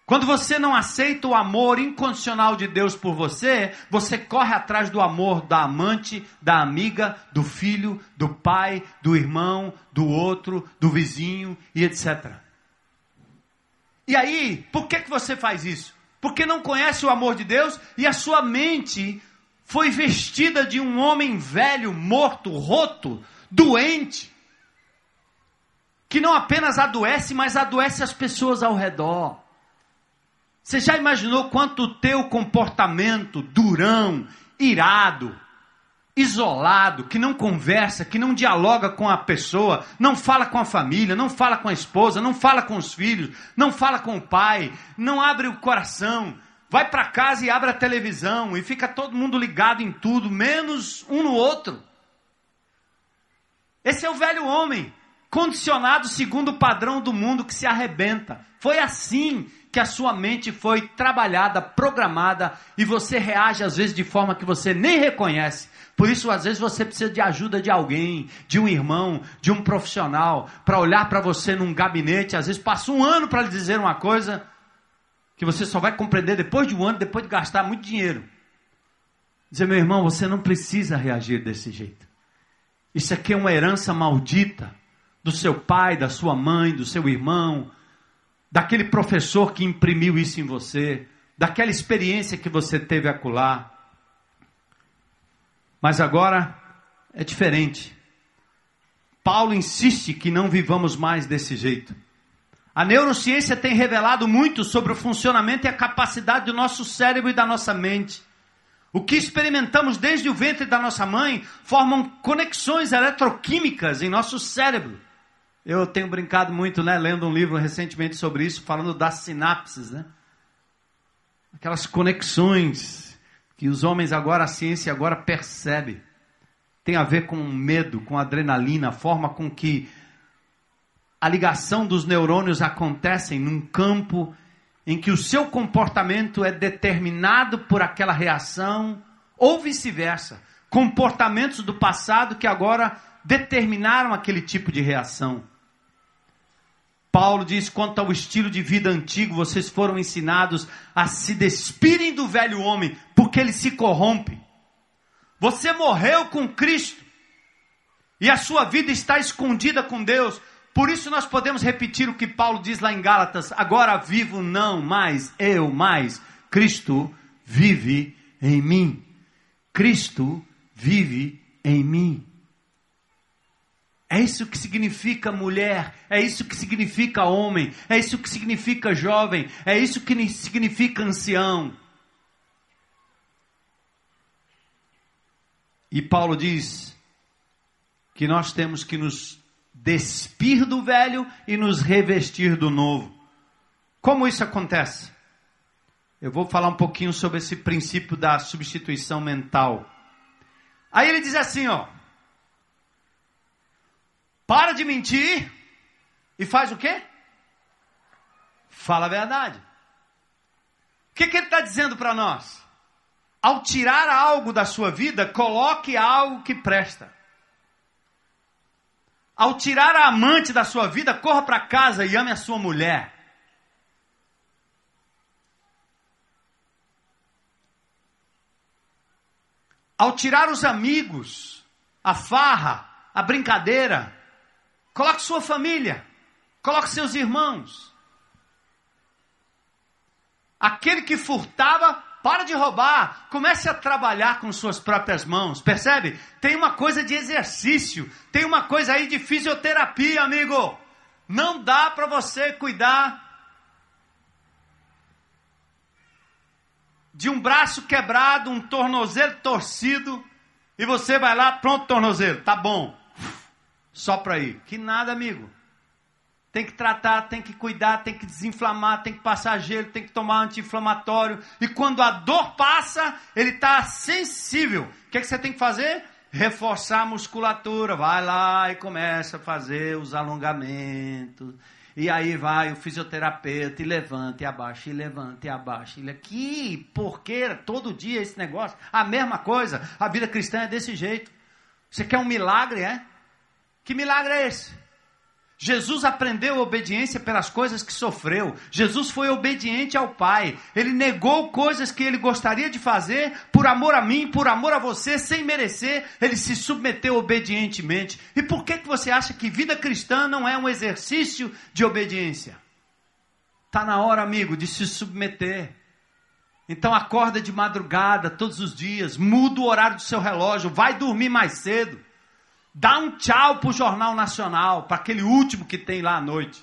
Quando você não aceita o amor incondicional de Deus por você, você corre atrás do amor da amante, da amiga, do filho, do pai, do irmão, do outro, do vizinho e etc. E aí, por que, que você faz isso? Porque não conhece o amor de Deus e a sua mente foi vestida de um homem velho, morto, roto, doente, que não apenas adoece, mas adoece as pessoas ao redor. Você já imaginou quanto o teu comportamento durão, irado, isolado, que não conversa, que não dialoga com a pessoa, não fala com a família, não fala com a esposa, não fala com os filhos, não fala com o pai, não abre o coração, vai para casa e abre a televisão e fica todo mundo ligado em tudo, menos um no outro. Esse é o velho homem, condicionado segundo o padrão do mundo que se arrebenta. Foi assim que a sua mente foi trabalhada, programada e você reage às vezes de forma que você nem reconhece. Por isso, às vezes, você precisa de ajuda de alguém, de um irmão, de um profissional, para olhar para você num gabinete. Às vezes, passa um ano para lhe dizer uma coisa que você só vai compreender depois de um ano, depois de gastar muito dinheiro. Dizer, meu irmão, você não precisa reagir desse jeito. Isso aqui é uma herança maldita do seu pai, da sua mãe, do seu irmão, daquele professor que imprimiu isso em você, daquela experiência que você teve acolá. Mas agora é diferente. Paulo insiste que não vivamos mais desse jeito. A neurociência tem revelado muito sobre o funcionamento e a capacidade do nosso cérebro e da nossa mente. O que experimentamos desde o ventre da nossa mãe formam conexões eletroquímicas em nosso cérebro. Eu tenho brincado muito, né, lendo um livro recentemente sobre isso, falando das sinapses, né? Aquelas conexões que os homens agora, a ciência agora percebe. Tem a ver com medo, com adrenalina, a forma com que a ligação dos neurônios acontece num campo em que o seu comportamento é determinado por aquela reação, ou vice-versa. Comportamentos do passado que agora determinaram aquele tipo de reação. Paulo diz: quanto ao estilo de vida antigo, vocês foram ensinados a se despirem do velho homem, porque ele se corrompe. Você morreu com Cristo e a sua vida está escondida com Deus. Por isso nós podemos repetir o que Paulo diz lá em Gálatas: agora vivo não mais eu, mas Cristo vive em mim. Cristo vive em mim. É isso que significa mulher, é isso que significa homem, é isso que significa jovem, é isso que significa ancião. E Paulo diz que nós temos que nos despir do velho e nos revestir do novo. Como isso acontece? Eu vou falar um pouquinho sobre esse princípio da substituição mental. Aí ele diz assim, ó: para de mentir e faz o quê? Fala a verdade. O que, que ele está dizendo para nós? Ao tirar algo da sua vida, coloque algo que presta. Ao tirar a amante da sua vida, corra para casa e ame a sua mulher. Ao tirar os amigos, a farra, a brincadeira, Coloque sua família. Coloque seus irmãos. Aquele que furtava, para de roubar. Comece a trabalhar com suas próprias mãos. Percebe? Tem uma coisa de exercício. Tem uma coisa aí de fisioterapia, amigo. Não dá para você cuidar de um braço quebrado, um tornozelo torcido, e você vai lá, pronto, tornozelo, tá bom só para ir. Que nada, amigo. Tem que tratar, tem que cuidar, tem que desinflamar, tem que passar gelo, tem que tomar anti-inflamatório. E quando a dor passa, ele está sensível. O que, é que você tem que fazer? Reforçar a musculatura. Vai lá e começa a fazer os alongamentos. E aí vai o fisioterapeuta e levanta e abaixa, e levanta e abaixa. Ele, que porqueira, todo dia esse negócio. A mesma coisa. A vida cristã é desse jeito. Você quer um milagre, é? Que milagre é esse? Jesus aprendeu obediência pelas coisas que sofreu. Jesus foi obediente ao Pai. Ele negou coisas que ele gostaria de fazer por amor a mim, por amor a você, sem merecer. Ele se submeteu obedientemente. E por que, que você acha que vida cristã não é um exercício de obediência? Está na hora, amigo, de se submeter. Então acorda de madrugada todos os dias, muda o horário do seu relógio, vai dormir mais cedo. Dá um tchau para o Jornal Nacional, para aquele último que tem lá à noite.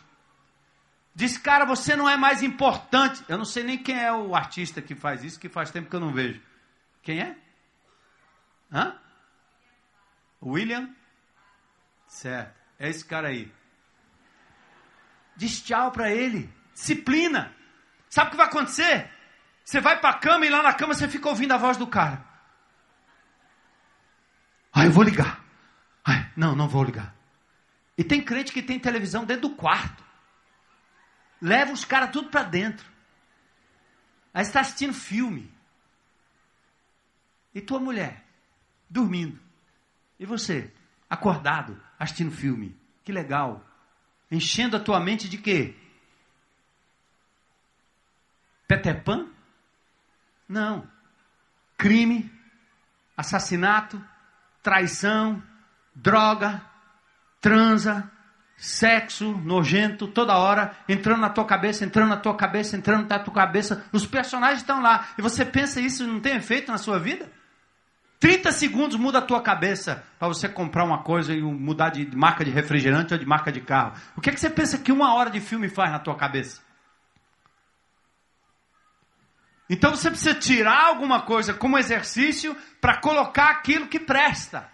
Diz, cara, você não é mais importante. Eu não sei nem quem é o artista que faz isso, que faz tempo que eu não vejo. Quem é? Hã? William? Certo. É esse cara aí. Diz tchau para ele. Disciplina. Sabe o que vai acontecer? Você vai para a cama e lá na cama você fica ouvindo a voz do cara. Ah, eu vou ligar. Não, não vou ligar. E tem crente que tem televisão dentro do quarto. Leva os caras tudo para dentro. Aí está assistindo filme. E tua mulher, dormindo. E você, acordado, assistindo filme. Que legal. Enchendo a tua mente de quê? Peter Pan? Não. Crime, assassinato, traição, droga, transa, sexo nojento toda hora, entrando na tua cabeça, entrando na tua cabeça, entrando na tua cabeça. Os personagens estão lá. E você pensa isso não tem efeito na sua vida? 30 segundos muda a tua cabeça para você comprar uma coisa e mudar de marca de refrigerante ou de marca de carro. O que, é que você pensa que uma hora de filme faz na tua cabeça? Então você precisa tirar alguma coisa como exercício para colocar aquilo que presta.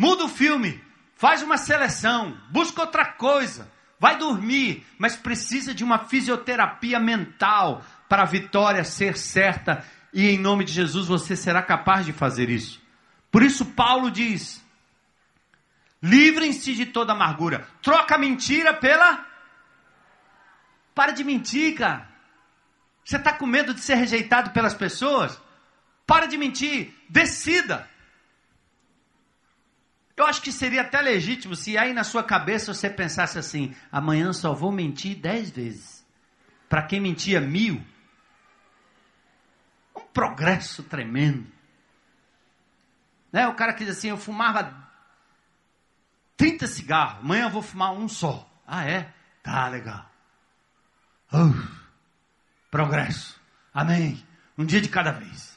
Muda o filme, faz uma seleção, busca outra coisa, vai dormir, mas precisa de uma fisioterapia mental para a vitória ser certa e em nome de Jesus você será capaz de fazer isso. Por isso Paulo diz: livrem-se de toda amargura, troca a mentira pela. Para de mentir, cara. Você está com medo de ser rejeitado pelas pessoas? Para de mentir, decida. Eu acho que seria até legítimo se aí na sua cabeça você pensasse assim: amanhã só vou mentir dez vezes. Para quem mentia mil, um progresso tremendo. Né? O cara que diz assim: eu fumava 30 cigarros, amanhã eu vou fumar um só. Ah, é? Tá legal. Uh, progresso. Amém. Um dia de cada vez.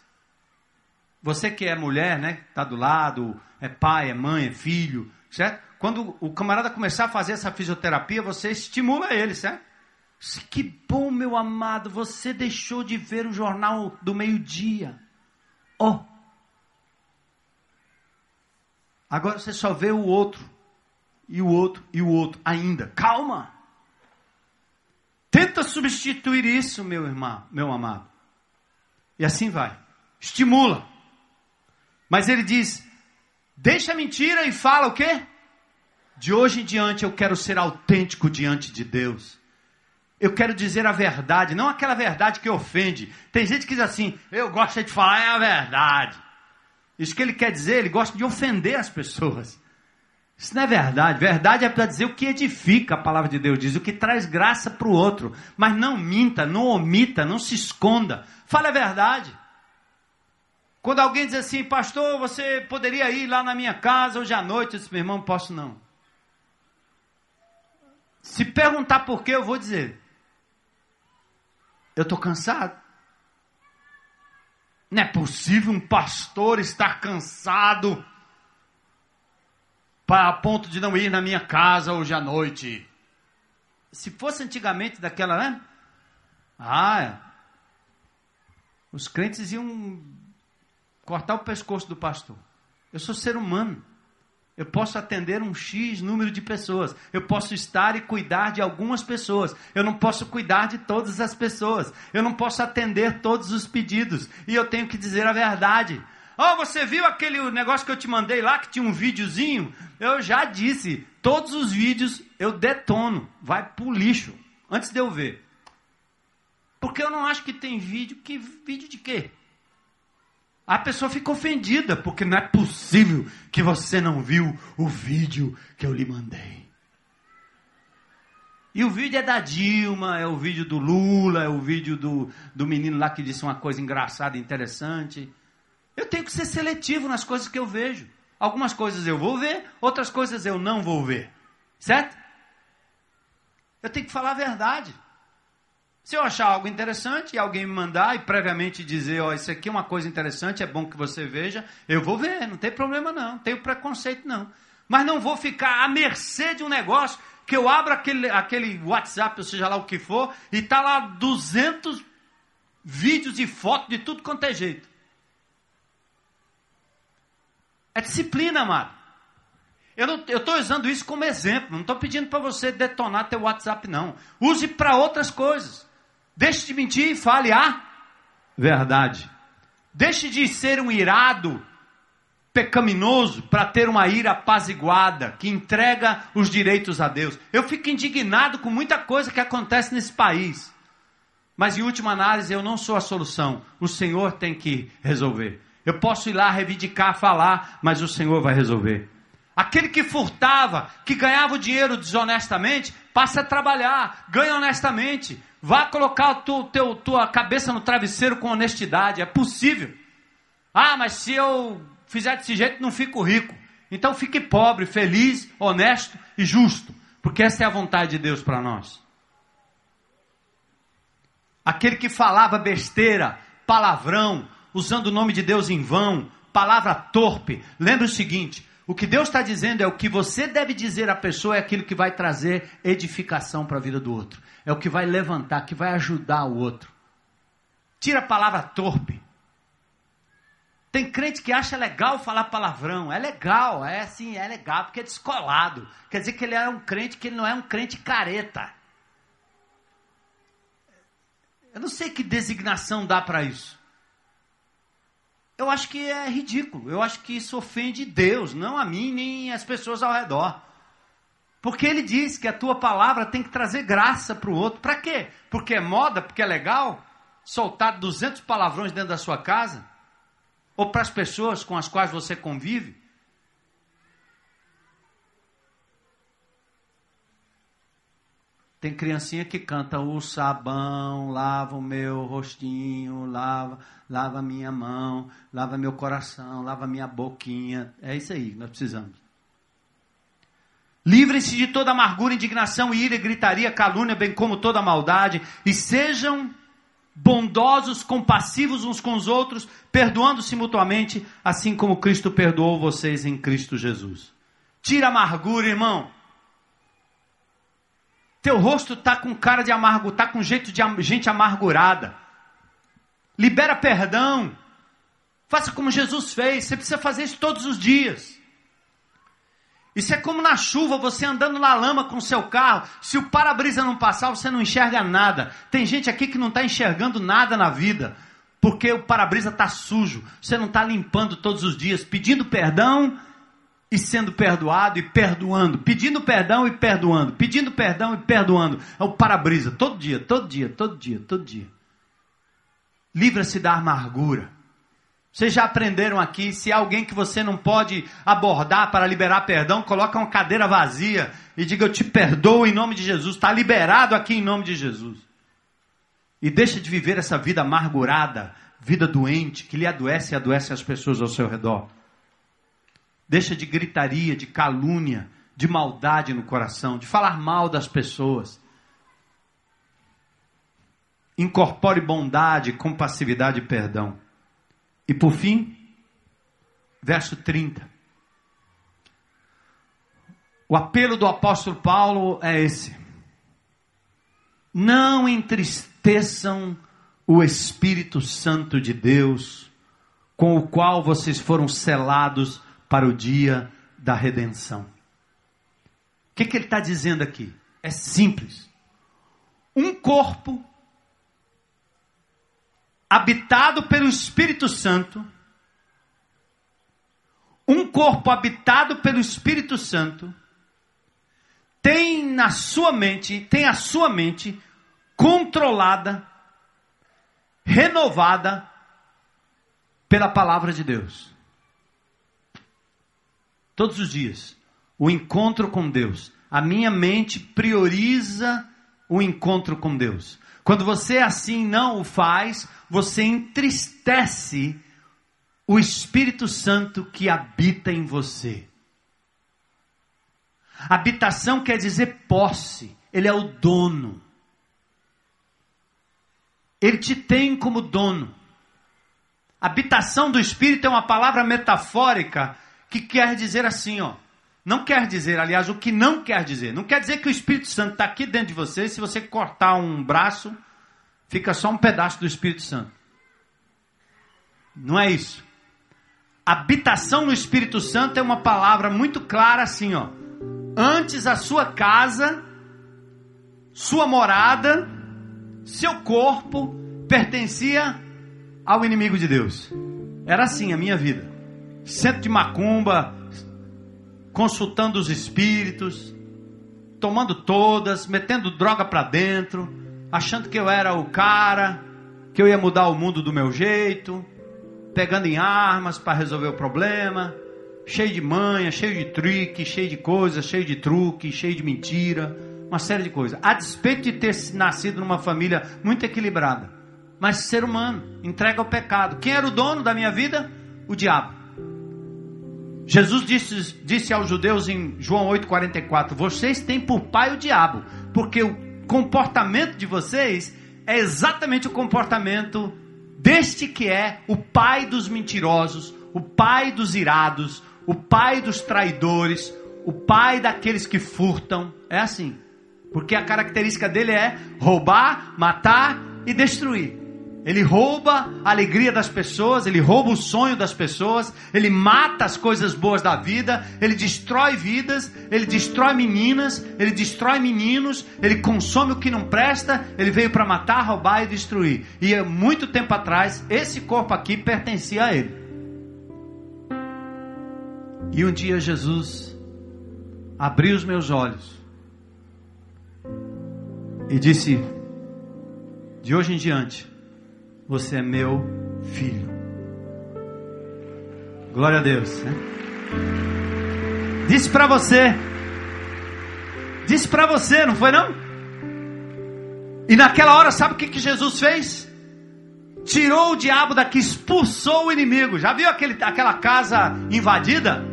Você que é mulher, né? Está do lado, é pai, é mãe, é filho, certo? Quando o camarada começar a fazer essa fisioterapia, você estimula ele, certo? Que bom, meu amado, você deixou de ver o jornal do meio-dia. Oh. Agora você só vê o outro, e o outro, e o outro ainda. Calma. Tenta substituir isso, meu irmão, meu amado. E assim vai. Estimula. Mas ele diz: deixa a mentira e fala o quê? De hoje em diante eu quero ser autêntico diante de Deus. Eu quero dizer a verdade, não aquela verdade que ofende. Tem gente que diz assim: eu gosto de falar é a verdade. Isso que ele quer dizer, ele gosta de ofender as pessoas. Isso não é verdade. Verdade é para dizer o que edifica, a palavra de Deus diz, o que traz graça para o outro. Mas não minta, não omita, não se esconda. Fale a verdade. Quando alguém diz assim, pastor, você poderia ir lá na minha casa hoje à noite? Eu disse, meu irmão, posso não. Se perguntar por quê, eu vou dizer. Eu estou cansado. Não é possível um pastor estar cansado para a ponto de não ir na minha casa hoje à noite. Se fosse antigamente daquela, né? Ah, é. os crentes iam cortar o pescoço do pastor. Eu sou ser humano. Eu posso atender um X número de pessoas. Eu posso estar e cuidar de algumas pessoas. Eu não posso cuidar de todas as pessoas. Eu não posso atender todos os pedidos. E eu tenho que dizer a verdade. Oh, você viu aquele negócio que eu te mandei lá, que tinha um videozinho? Eu já disse, todos os vídeos eu detono, vai pro lixo, antes de eu ver. Porque eu não acho que tem vídeo, que vídeo de quê? A pessoa fica ofendida, porque não é possível que você não viu o vídeo que eu lhe mandei. E o vídeo é da Dilma, é o vídeo do Lula, é o vídeo do, do menino lá que disse uma coisa engraçada, interessante. Eu tenho que ser seletivo nas coisas que eu vejo. Algumas coisas eu vou ver, outras coisas eu não vou ver. Certo? Eu tenho que falar a verdade. Se eu achar algo interessante e alguém me mandar e previamente dizer, ó, oh, isso aqui é uma coisa interessante, é bom que você veja, eu vou ver, não tem problema não, não tenho preconceito não. Mas não vou ficar à mercê de um negócio que eu abro aquele, aquele WhatsApp, ou seja lá o que for, e tá lá 200 vídeos e fotos de tudo quanto é jeito. É disciplina, amado. Eu estou usando isso como exemplo, não estou pedindo para você detonar teu WhatsApp, não. Use para outras coisas. Deixe de mentir e fale a verdade. Deixe de ser um irado pecaminoso para ter uma ira apaziguada, que entrega os direitos a Deus. Eu fico indignado com muita coisa que acontece nesse país. Mas em última análise, eu não sou a solução. O Senhor tem que resolver. Eu posso ir lá reivindicar, falar, mas o Senhor vai resolver. Aquele que furtava, que ganhava o dinheiro desonestamente, passa a trabalhar, ganha honestamente. Vá colocar tu, teu, tua cabeça no travesseiro com honestidade. É possível. Ah, mas se eu fizer desse jeito, não fico rico. Então fique pobre, feliz, honesto e justo. Porque essa é a vontade de Deus para nós. Aquele que falava besteira, palavrão, usando o nome de Deus em vão, palavra torpe. Lembre o seguinte: o que Deus está dizendo é o que você deve dizer à pessoa é aquilo que vai trazer edificação para a vida do outro. É o que vai levantar, que vai ajudar o outro. Tira a palavra torpe. Tem crente que acha legal falar palavrão. É legal, é assim, é legal, porque é descolado. Quer dizer que ele é um crente que ele não é um crente careta. Eu não sei que designação dá para isso eu acho que é ridículo. Eu acho que isso ofende Deus, não a mim nem as pessoas ao redor. Porque ele diz que a tua palavra tem que trazer graça para o outro. Para quê? Porque é moda, porque é legal soltar 200 palavrões dentro da sua casa? Ou para as pessoas com as quais você convive? Tem criancinha que canta o sabão, lava o meu rostinho, lava, lava minha mão, lava meu coração, lava minha boquinha. É isso aí nós precisamos. Livrem-se de toda amargura, indignação, ira, gritaria, calúnia, bem como toda maldade, e sejam bondosos, compassivos uns com os outros, perdoando-se mutuamente, assim como Cristo perdoou vocês em Cristo Jesus. Tira a amargura, irmão. Teu rosto está com cara de amargo, está com jeito de gente amargurada. Libera perdão. Faça como Jesus fez. Você precisa fazer isso todos os dias. Isso é como na chuva, você andando na lama com seu carro. Se o para-brisa não passar, você não enxerga nada. Tem gente aqui que não está enxergando nada na vida, porque o para-brisa está sujo. Você não está limpando todos os dias, pedindo perdão e sendo perdoado e perdoando, pedindo perdão e perdoando, pedindo perdão e perdoando. É o para-brisa, todo dia, todo dia, todo dia, todo dia. Livra-se da amargura. Vocês já aprenderam aqui, se há alguém que você não pode abordar para liberar perdão, coloca uma cadeira vazia e diga: Eu te perdoo em nome de Jesus. Está liberado aqui em nome de Jesus. E deixa de viver essa vida amargurada, vida doente, que lhe adoece e adoece as pessoas ao seu redor. Deixa de gritaria, de calúnia, de maldade no coração, de falar mal das pessoas. Incorpore bondade, compassividade e perdão. E por fim, verso 30. O apelo do apóstolo Paulo é esse: Não entristeçam o Espírito Santo de Deus, com o qual vocês foram selados para o dia da redenção. O que, que ele está dizendo aqui? É simples. Um corpo habitado pelo Espírito Santo, um corpo habitado pelo Espírito Santo, tem na sua mente, tem a sua mente controlada, renovada pela palavra de Deus. Todos os dias. O encontro com Deus. A minha mente prioriza o encontro com Deus. Quando você assim não o faz, você entristece o Espírito Santo que habita em você. Habitação quer dizer posse, ele é o dono. Ele te tem como dono. Habitação do Espírito é uma palavra metafórica que quer dizer assim, ó. Não quer dizer, aliás, o que não quer dizer. Não quer dizer que o Espírito Santo está aqui dentro de você. Se você cortar um braço, fica só um pedaço do Espírito Santo. Não é isso. Habitação no Espírito Santo é uma palavra muito clara assim, ó. Antes a sua casa, sua morada, seu corpo pertencia ao inimigo de Deus. Era assim a minha vida centro de macumba, consultando os espíritos, tomando todas, metendo droga para dentro, achando que eu era o cara, que eu ia mudar o mundo do meu jeito, pegando em armas para resolver o problema, cheio de manha, cheio de trick, cheio de coisas, cheio de truque, cheio de mentira, uma série de coisas. A despeito de ter nascido numa família muito equilibrada, mas ser humano, entrega ao pecado. Quem era o dono da minha vida? O diabo. Jesus disse, disse aos judeus em João 8,44: Vocês têm por pai o diabo, porque o comportamento de vocês é exatamente o comportamento deste que é o pai dos mentirosos, o pai dos irados, o pai dos traidores, o pai daqueles que furtam. É assim. Porque a característica dele é roubar, matar e destruir. Ele rouba a alegria das pessoas, ele rouba o sonho das pessoas, ele mata as coisas boas da vida, ele destrói vidas, ele destrói meninas, ele destrói meninos, ele consome o que não presta, ele veio para matar, roubar e destruir. E muito tempo atrás, esse corpo aqui pertencia a ele. E um dia Jesus abriu os meus olhos e disse: De hoje em diante, você é meu filho. Glória a Deus. Né? Disse para você. Disse para você, não foi não? E naquela hora, sabe o que, que Jesus fez? Tirou o diabo daqui, expulsou o inimigo. Já viu aquele, aquela casa invadida?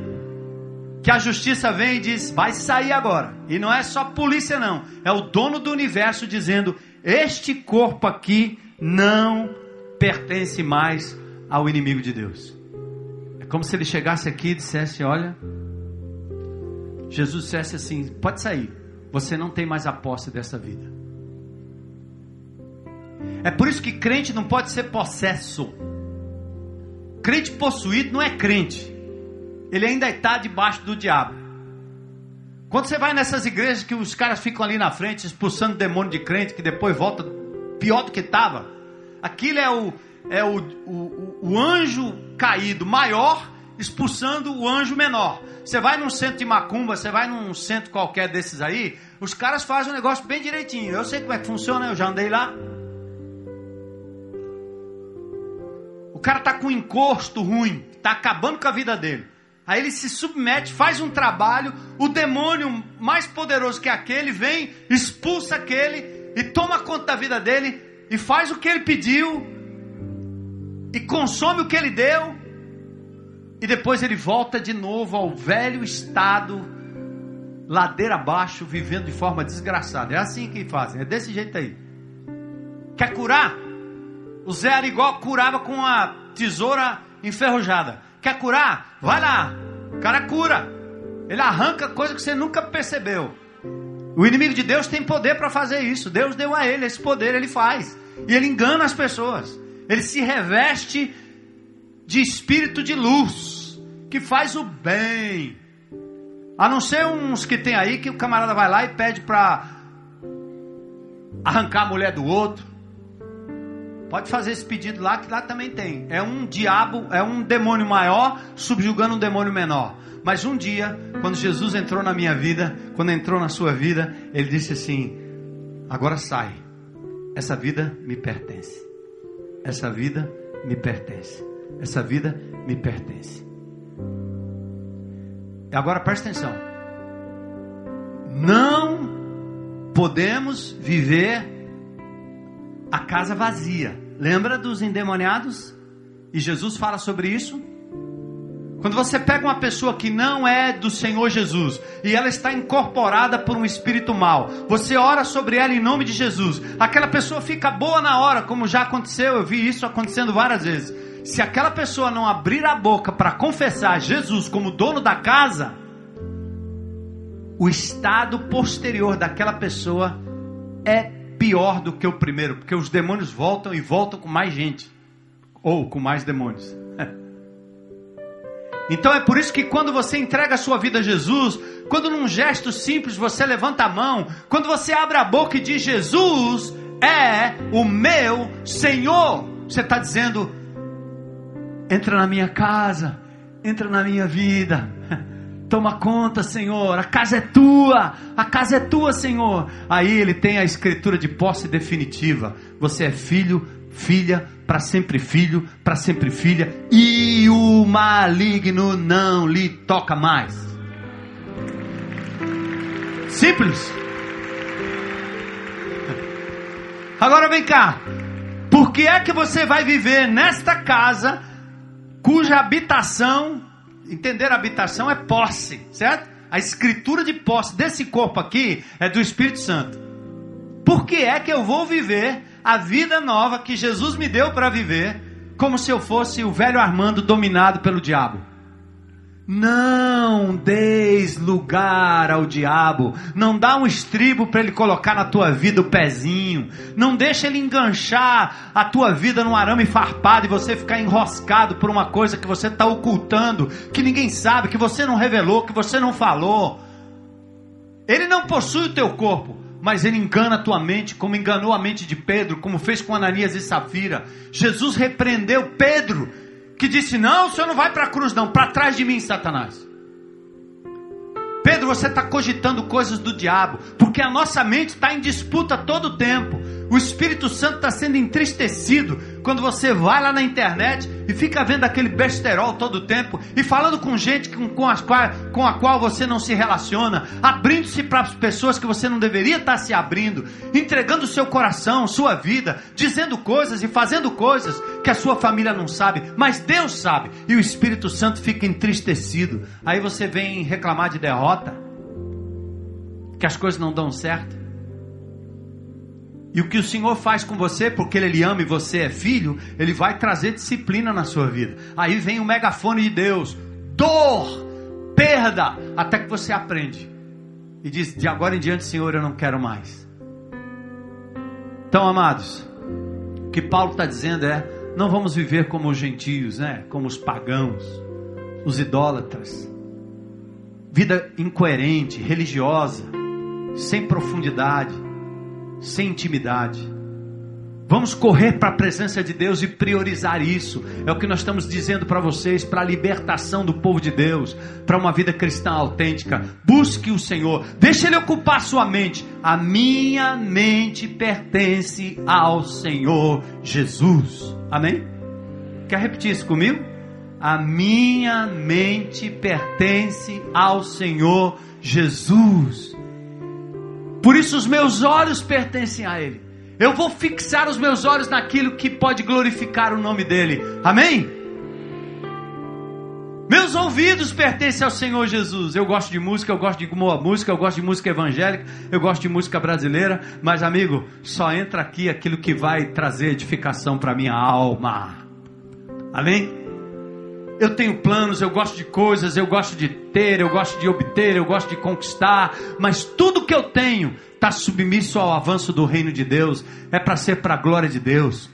Que a justiça vem e diz: vai sair agora. E não é só polícia, não. É o dono do universo dizendo: este corpo aqui não pertence mais ao inimigo de Deus. É como se ele chegasse aqui e dissesse: olha, Jesus dissesse assim: pode sair, você não tem mais a posse dessa vida. É por isso que crente não pode ser possesso. Crente possuído não é crente. Ele ainda está debaixo do diabo. Quando você vai nessas igrejas que os caras ficam ali na frente expulsando demônio de crente, que depois volta pior do que estava, aquilo é o, é o, o, o anjo caído maior expulsando o anjo menor. Você vai num centro de macumba, você vai num centro qualquer desses aí, os caras fazem o negócio bem direitinho. Eu sei como é que funciona, eu já andei lá. O cara está com encosto ruim, está acabando com a vida dele. Aí ele se submete, faz um trabalho, o demônio mais poderoso que aquele vem, expulsa aquele e toma conta da vida dele e faz o que ele pediu e consome o que ele deu. E depois ele volta de novo ao velho estado, ladeira abaixo, vivendo de forma desgraçada. É assim que fazem, é desse jeito aí. Quer curar? O Zé Arigó curava com a tesoura enferrujada. Quer curar? Vai lá. O cara cura. Ele arranca coisa que você nunca percebeu. O inimigo de Deus tem poder para fazer isso. Deus deu a ele esse poder, ele faz. E ele engana as pessoas. Ele se reveste de espírito de luz, que faz o bem. A não ser uns que tem aí que o camarada vai lá e pede para arrancar a mulher do outro, Pode fazer esse pedido lá, que lá também tem. É um diabo, é um demônio maior subjugando um demônio menor. Mas um dia, quando Jesus entrou na minha vida, quando entrou na sua vida, ele disse assim: Agora sai. Essa vida me pertence. Essa vida me pertence. Essa vida me pertence. E agora preste atenção. Não podemos viver a casa vazia. Lembra dos endemoniados? E Jesus fala sobre isso. Quando você pega uma pessoa que não é do Senhor Jesus e ela está incorporada por um espírito mal, você ora sobre ela em nome de Jesus. Aquela pessoa fica boa na hora, como já aconteceu, eu vi isso acontecendo várias vezes. Se aquela pessoa não abrir a boca para confessar Jesus como dono da casa, o estado posterior daquela pessoa é pior do que o primeiro, porque os demônios voltam e voltam com mais gente, ou com mais demônios. <laughs> Então é por isso que quando você entrega a sua vida a Jesus, quando num gesto simples você levanta a mão, quando você abre a boca e diz Jesus é o meu Senhor, você está dizendo: entra na minha casa, entra na minha vida. <laughs> Toma conta, Senhor. A casa é tua. A casa é tua, Senhor. Aí ele tem a escritura de posse definitiva. Você é filho, filha, para sempre filho, para sempre filha. E o maligno não lhe toca mais. Simples. Agora vem cá. Por que é que você vai viver nesta casa cuja habitação entender habitação é posse, certo? A escritura de posse desse corpo aqui é do Espírito Santo. Por que é que eu vou viver a vida nova que Jesus me deu para viver, como se eu fosse o velho Armando dominado pelo diabo? Não deis lugar ao diabo. Não dá um estribo para ele colocar na tua vida o pezinho. Não deixa ele enganchar a tua vida num arame farpado e você ficar enroscado por uma coisa que você está ocultando, que ninguém sabe, que você não revelou, que você não falou. Ele não possui o teu corpo, mas ele engana a tua mente, como enganou a mente de Pedro, como fez com Ananias e Safira. Jesus repreendeu Pedro que disse: Não, o senhor não vai para a cruz, não, para trás de mim, Satanás. Pedro, você está cogitando coisas do diabo, porque a nossa mente está em disputa todo o tempo. O Espírito Santo está sendo entristecido quando você vai lá na internet e fica vendo aquele besterol todo o tempo e falando com gente com, com, as, com a qual você não se relaciona, abrindo-se para as pessoas que você não deveria estar tá se abrindo, entregando seu coração, sua vida, dizendo coisas e fazendo coisas que a sua família não sabe, mas Deus sabe, e o Espírito Santo fica entristecido. Aí você vem reclamar de derrota, que as coisas não dão certo. E o que o Senhor faz com você, porque Ele ama e você é filho, Ele vai trazer disciplina na sua vida. Aí vem o megafone de Deus: dor, perda, até que você aprende. E diz: de agora em diante, Senhor, eu não quero mais. Então, amados, o que Paulo está dizendo é: não vamos viver como os gentios, né? como os pagãos, os idólatras. Vida incoerente, religiosa, sem profundidade sem intimidade. Vamos correr para a presença de Deus e priorizar isso. É o que nós estamos dizendo para vocês, para a libertação do povo de Deus, para uma vida cristã autêntica. Busque o Senhor, deixe Ele ocupar sua mente. A minha mente pertence ao Senhor Jesus. Amém? Quer repetir isso comigo? A minha mente pertence ao Senhor Jesus. Por isso os meus olhos pertencem a Ele. Eu vou fixar os meus olhos naquilo que pode glorificar o nome dEle. Amém? Meus ouvidos pertencem ao Senhor Jesus. Eu gosto de música, eu gosto de boa música, eu gosto de música evangélica, eu gosto de música brasileira. Mas, amigo, só entra aqui aquilo que vai trazer edificação para minha alma. Amém? Eu tenho planos, eu gosto de coisas, eu gosto de ter, eu gosto de obter, eu gosto de conquistar, mas tudo que eu tenho está submisso ao avanço do reino de Deus, é para ser para a glória de Deus.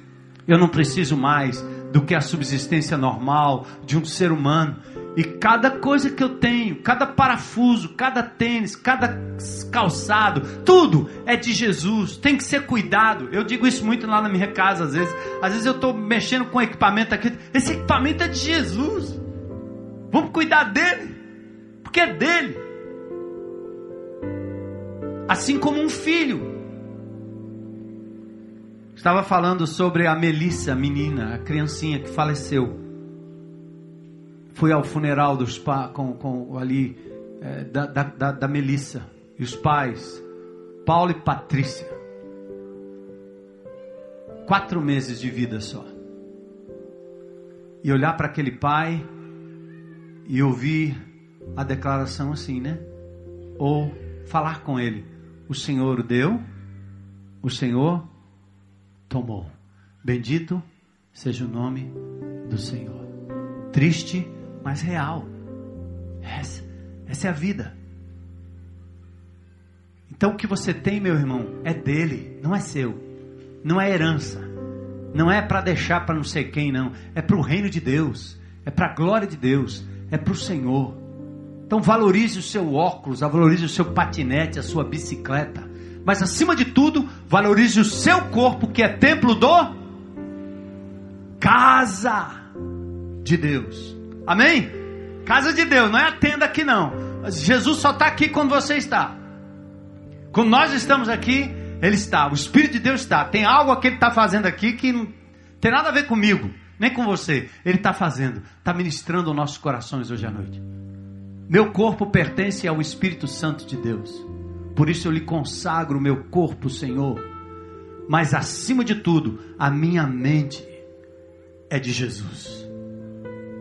Eu não preciso mais do que a subsistência normal de um ser humano. E cada coisa que eu tenho, cada parafuso, cada tênis, cada calçado, tudo é de Jesus. Tem que ser cuidado. Eu digo isso muito lá na minha casa às vezes. Às vezes eu estou mexendo com equipamento aqui. Esse equipamento é de Jesus. Vamos cuidar dele, porque é dele. Assim como um filho. Estava falando sobre a Melissa, a menina, a criancinha que faleceu fui ao funeral dos com, com ali é, da, da, da Melissa e os pais, Paulo e Patrícia. Quatro meses de vida só. E olhar para aquele pai e ouvir a declaração assim, né? Ou falar com ele: O Senhor deu, o Senhor tomou. Bendito seja o nome do Senhor. Triste mas real. Essa, essa é a vida. Então o que você tem, meu irmão, é dele, não é seu. Não é herança. Não é para deixar para não sei quem, não. É para o reino de Deus. É para a glória de Deus. É para o Senhor. Então valorize o seu óculos, valorize o seu patinete, a sua bicicleta. Mas acima de tudo, valorize o seu corpo, que é templo do casa de Deus. Amém? Casa de Deus, não é a tenda aqui não. Jesus só está aqui quando você está. Quando nós estamos aqui, Ele está. O Espírito de Deus está. Tem algo que Ele está fazendo aqui que não tem nada a ver comigo, nem com você. Ele está fazendo, está ministrando os nossos corações hoje à noite. Meu corpo pertence ao Espírito Santo de Deus. Por isso eu lhe consagro o meu corpo, Senhor. Mas acima de tudo, a minha mente é de Jesus.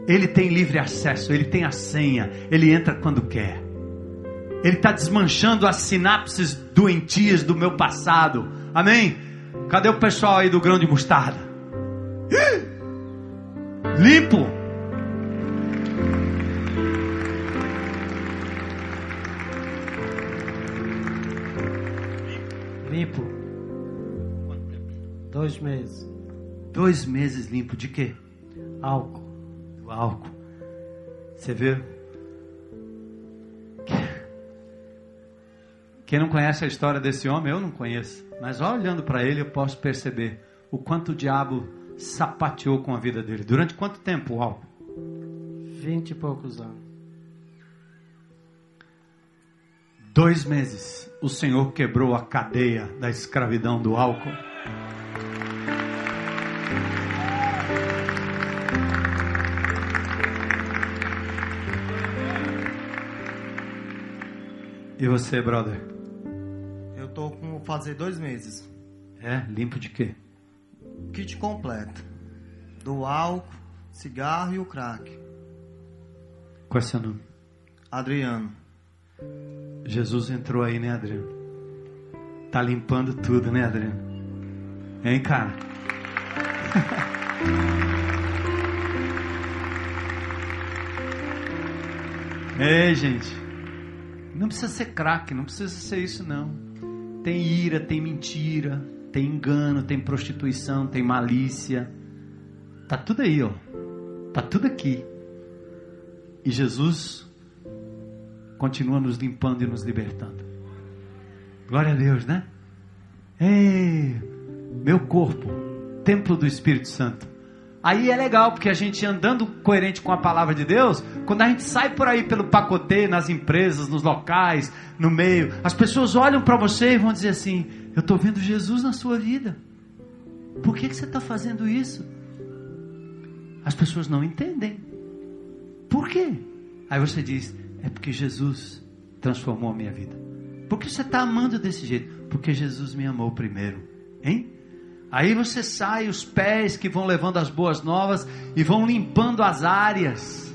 Ele tem livre acesso, ele tem a senha, ele entra quando quer. Ele está desmanchando as sinapses doentias do meu passado. Amém? Cadê o pessoal aí do grão de mostarda? Limpo. Limpo. Dois meses. Dois meses limpo de quê? Álcool álcool. Você vê? Quem não conhece a história desse homem, eu não conheço. Mas olhando para ele, eu posso perceber o quanto o diabo sapateou com a vida dele. Durante quanto tempo o álcool? Vinte e poucos anos. Dois meses, o Senhor quebrou a cadeia da escravidão do álcool. E você, brother? Eu tô com fazer dois meses. É? Limpo de quê? Kit completo. Do álcool, cigarro e o crack. Qual é seu nome? Adriano. Jesus entrou aí, né, Adriano? Tá limpando tudo, né, Adriano? Hein, cara? <laughs> Ei, gente. Não precisa ser craque, não precisa ser isso, não. Tem ira, tem mentira, tem engano, tem prostituição, tem malícia. Tá tudo aí, ó. Tá tudo aqui. E Jesus continua nos limpando e nos libertando. Glória a Deus, né? Ei, meu corpo, templo do Espírito Santo. Aí é legal, porque a gente andando coerente com a palavra de Deus, quando a gente sai por aí pelo pacote, nas empresas, nos locais, no meio, as pessoas olham para você e vão dizer assim: Eu estou vendo Jesus na sua vida. Por que, que você está fazendo isso? As pessoas não entendem. Por quê? Aí você diz: É porque Jesus transformou a minha vida. Por que você está amando desse jeito? Porque Jesus me amou primeiro. Hein? Aí você sai os pés que vão levando as boas novas e vão limpando as áreas.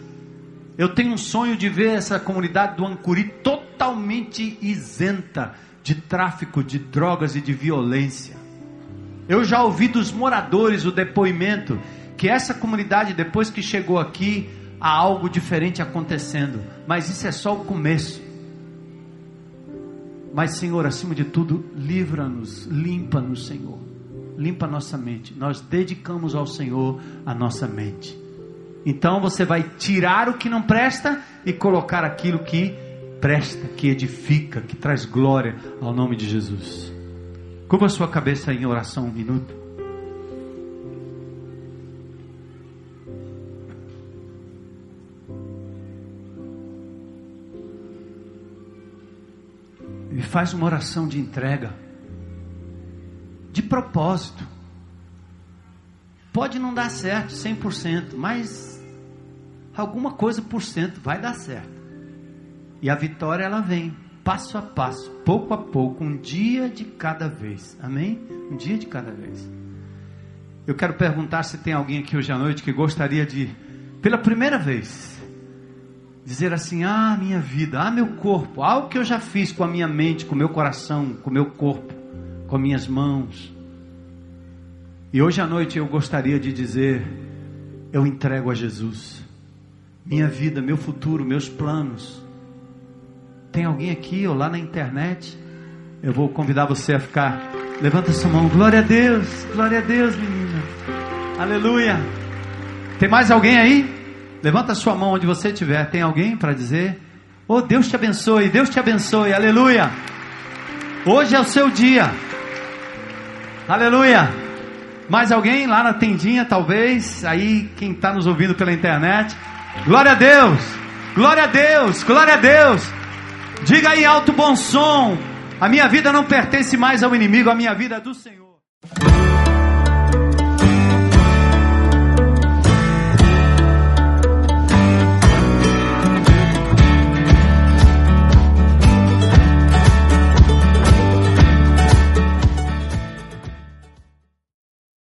Eu tenho um sonho de ver essa comunidade do Ancuri totalmente isenta de tráfico de drogas e de violência. Eu já ouvi dos moradores o depoimento que essa comunidade, depois que chegou aqui, há algo diferente acontecendo. Mas isso é só o começo. Mas, Senhor, acima de tudo, livra-nos, limpa-nos, Senhor limpa a nossa mente. Nós dedicamos ao Senhor a nossa mente. Então você vai tirar o que não presta e colocar aquilo que presta, que edifica, que traz glória ao nome de Jesus. Curva a sua cabeça em oração um minuto. E faz uma oração de entrega de propósito. Pode não dar certo 100%, mas alguma coisa por cento vai dar certo. E a vitória ela vem passo a passo, pouco a pouco, um dia de cada vez. Amém? Um dia de cada vez. Eu quero perguntar se tem alguém aqui hoje à noite que gostaria de, pela primeira vez, dizer assim: Ah, minha vida, ah, meu corpo, algo que eu já fiz com a minha mente, com o meu coração, com o meu corpo com minhas mãos. E hoje à noite eu gostaria de dizer: eu entrego a Jesus minha vida, meu futuro, meus planos. Tem alguém aqui ou lá na internet? Eu vou convidar você a ficar. Levanta sua mão. Glória a Deus, glória a Deus, menina. Aleluia. Tem mais alguém aí? Levanta sua mão onde você estiver. Tem alguém para dizer? Oh, Deus te abençoe, Deus te abençoe. Aleluia. Hoje é o seu dia. Aleluia. Mais alguém lá na tendinha, talvez? Aí, quem está nos ouvindo pela internet. Glória a Deus. Glória a Deus. Glória a Deus. Diga aí alto bom som. A minha vida não pertence mais ao inimigo, a minha vida é do Senhor.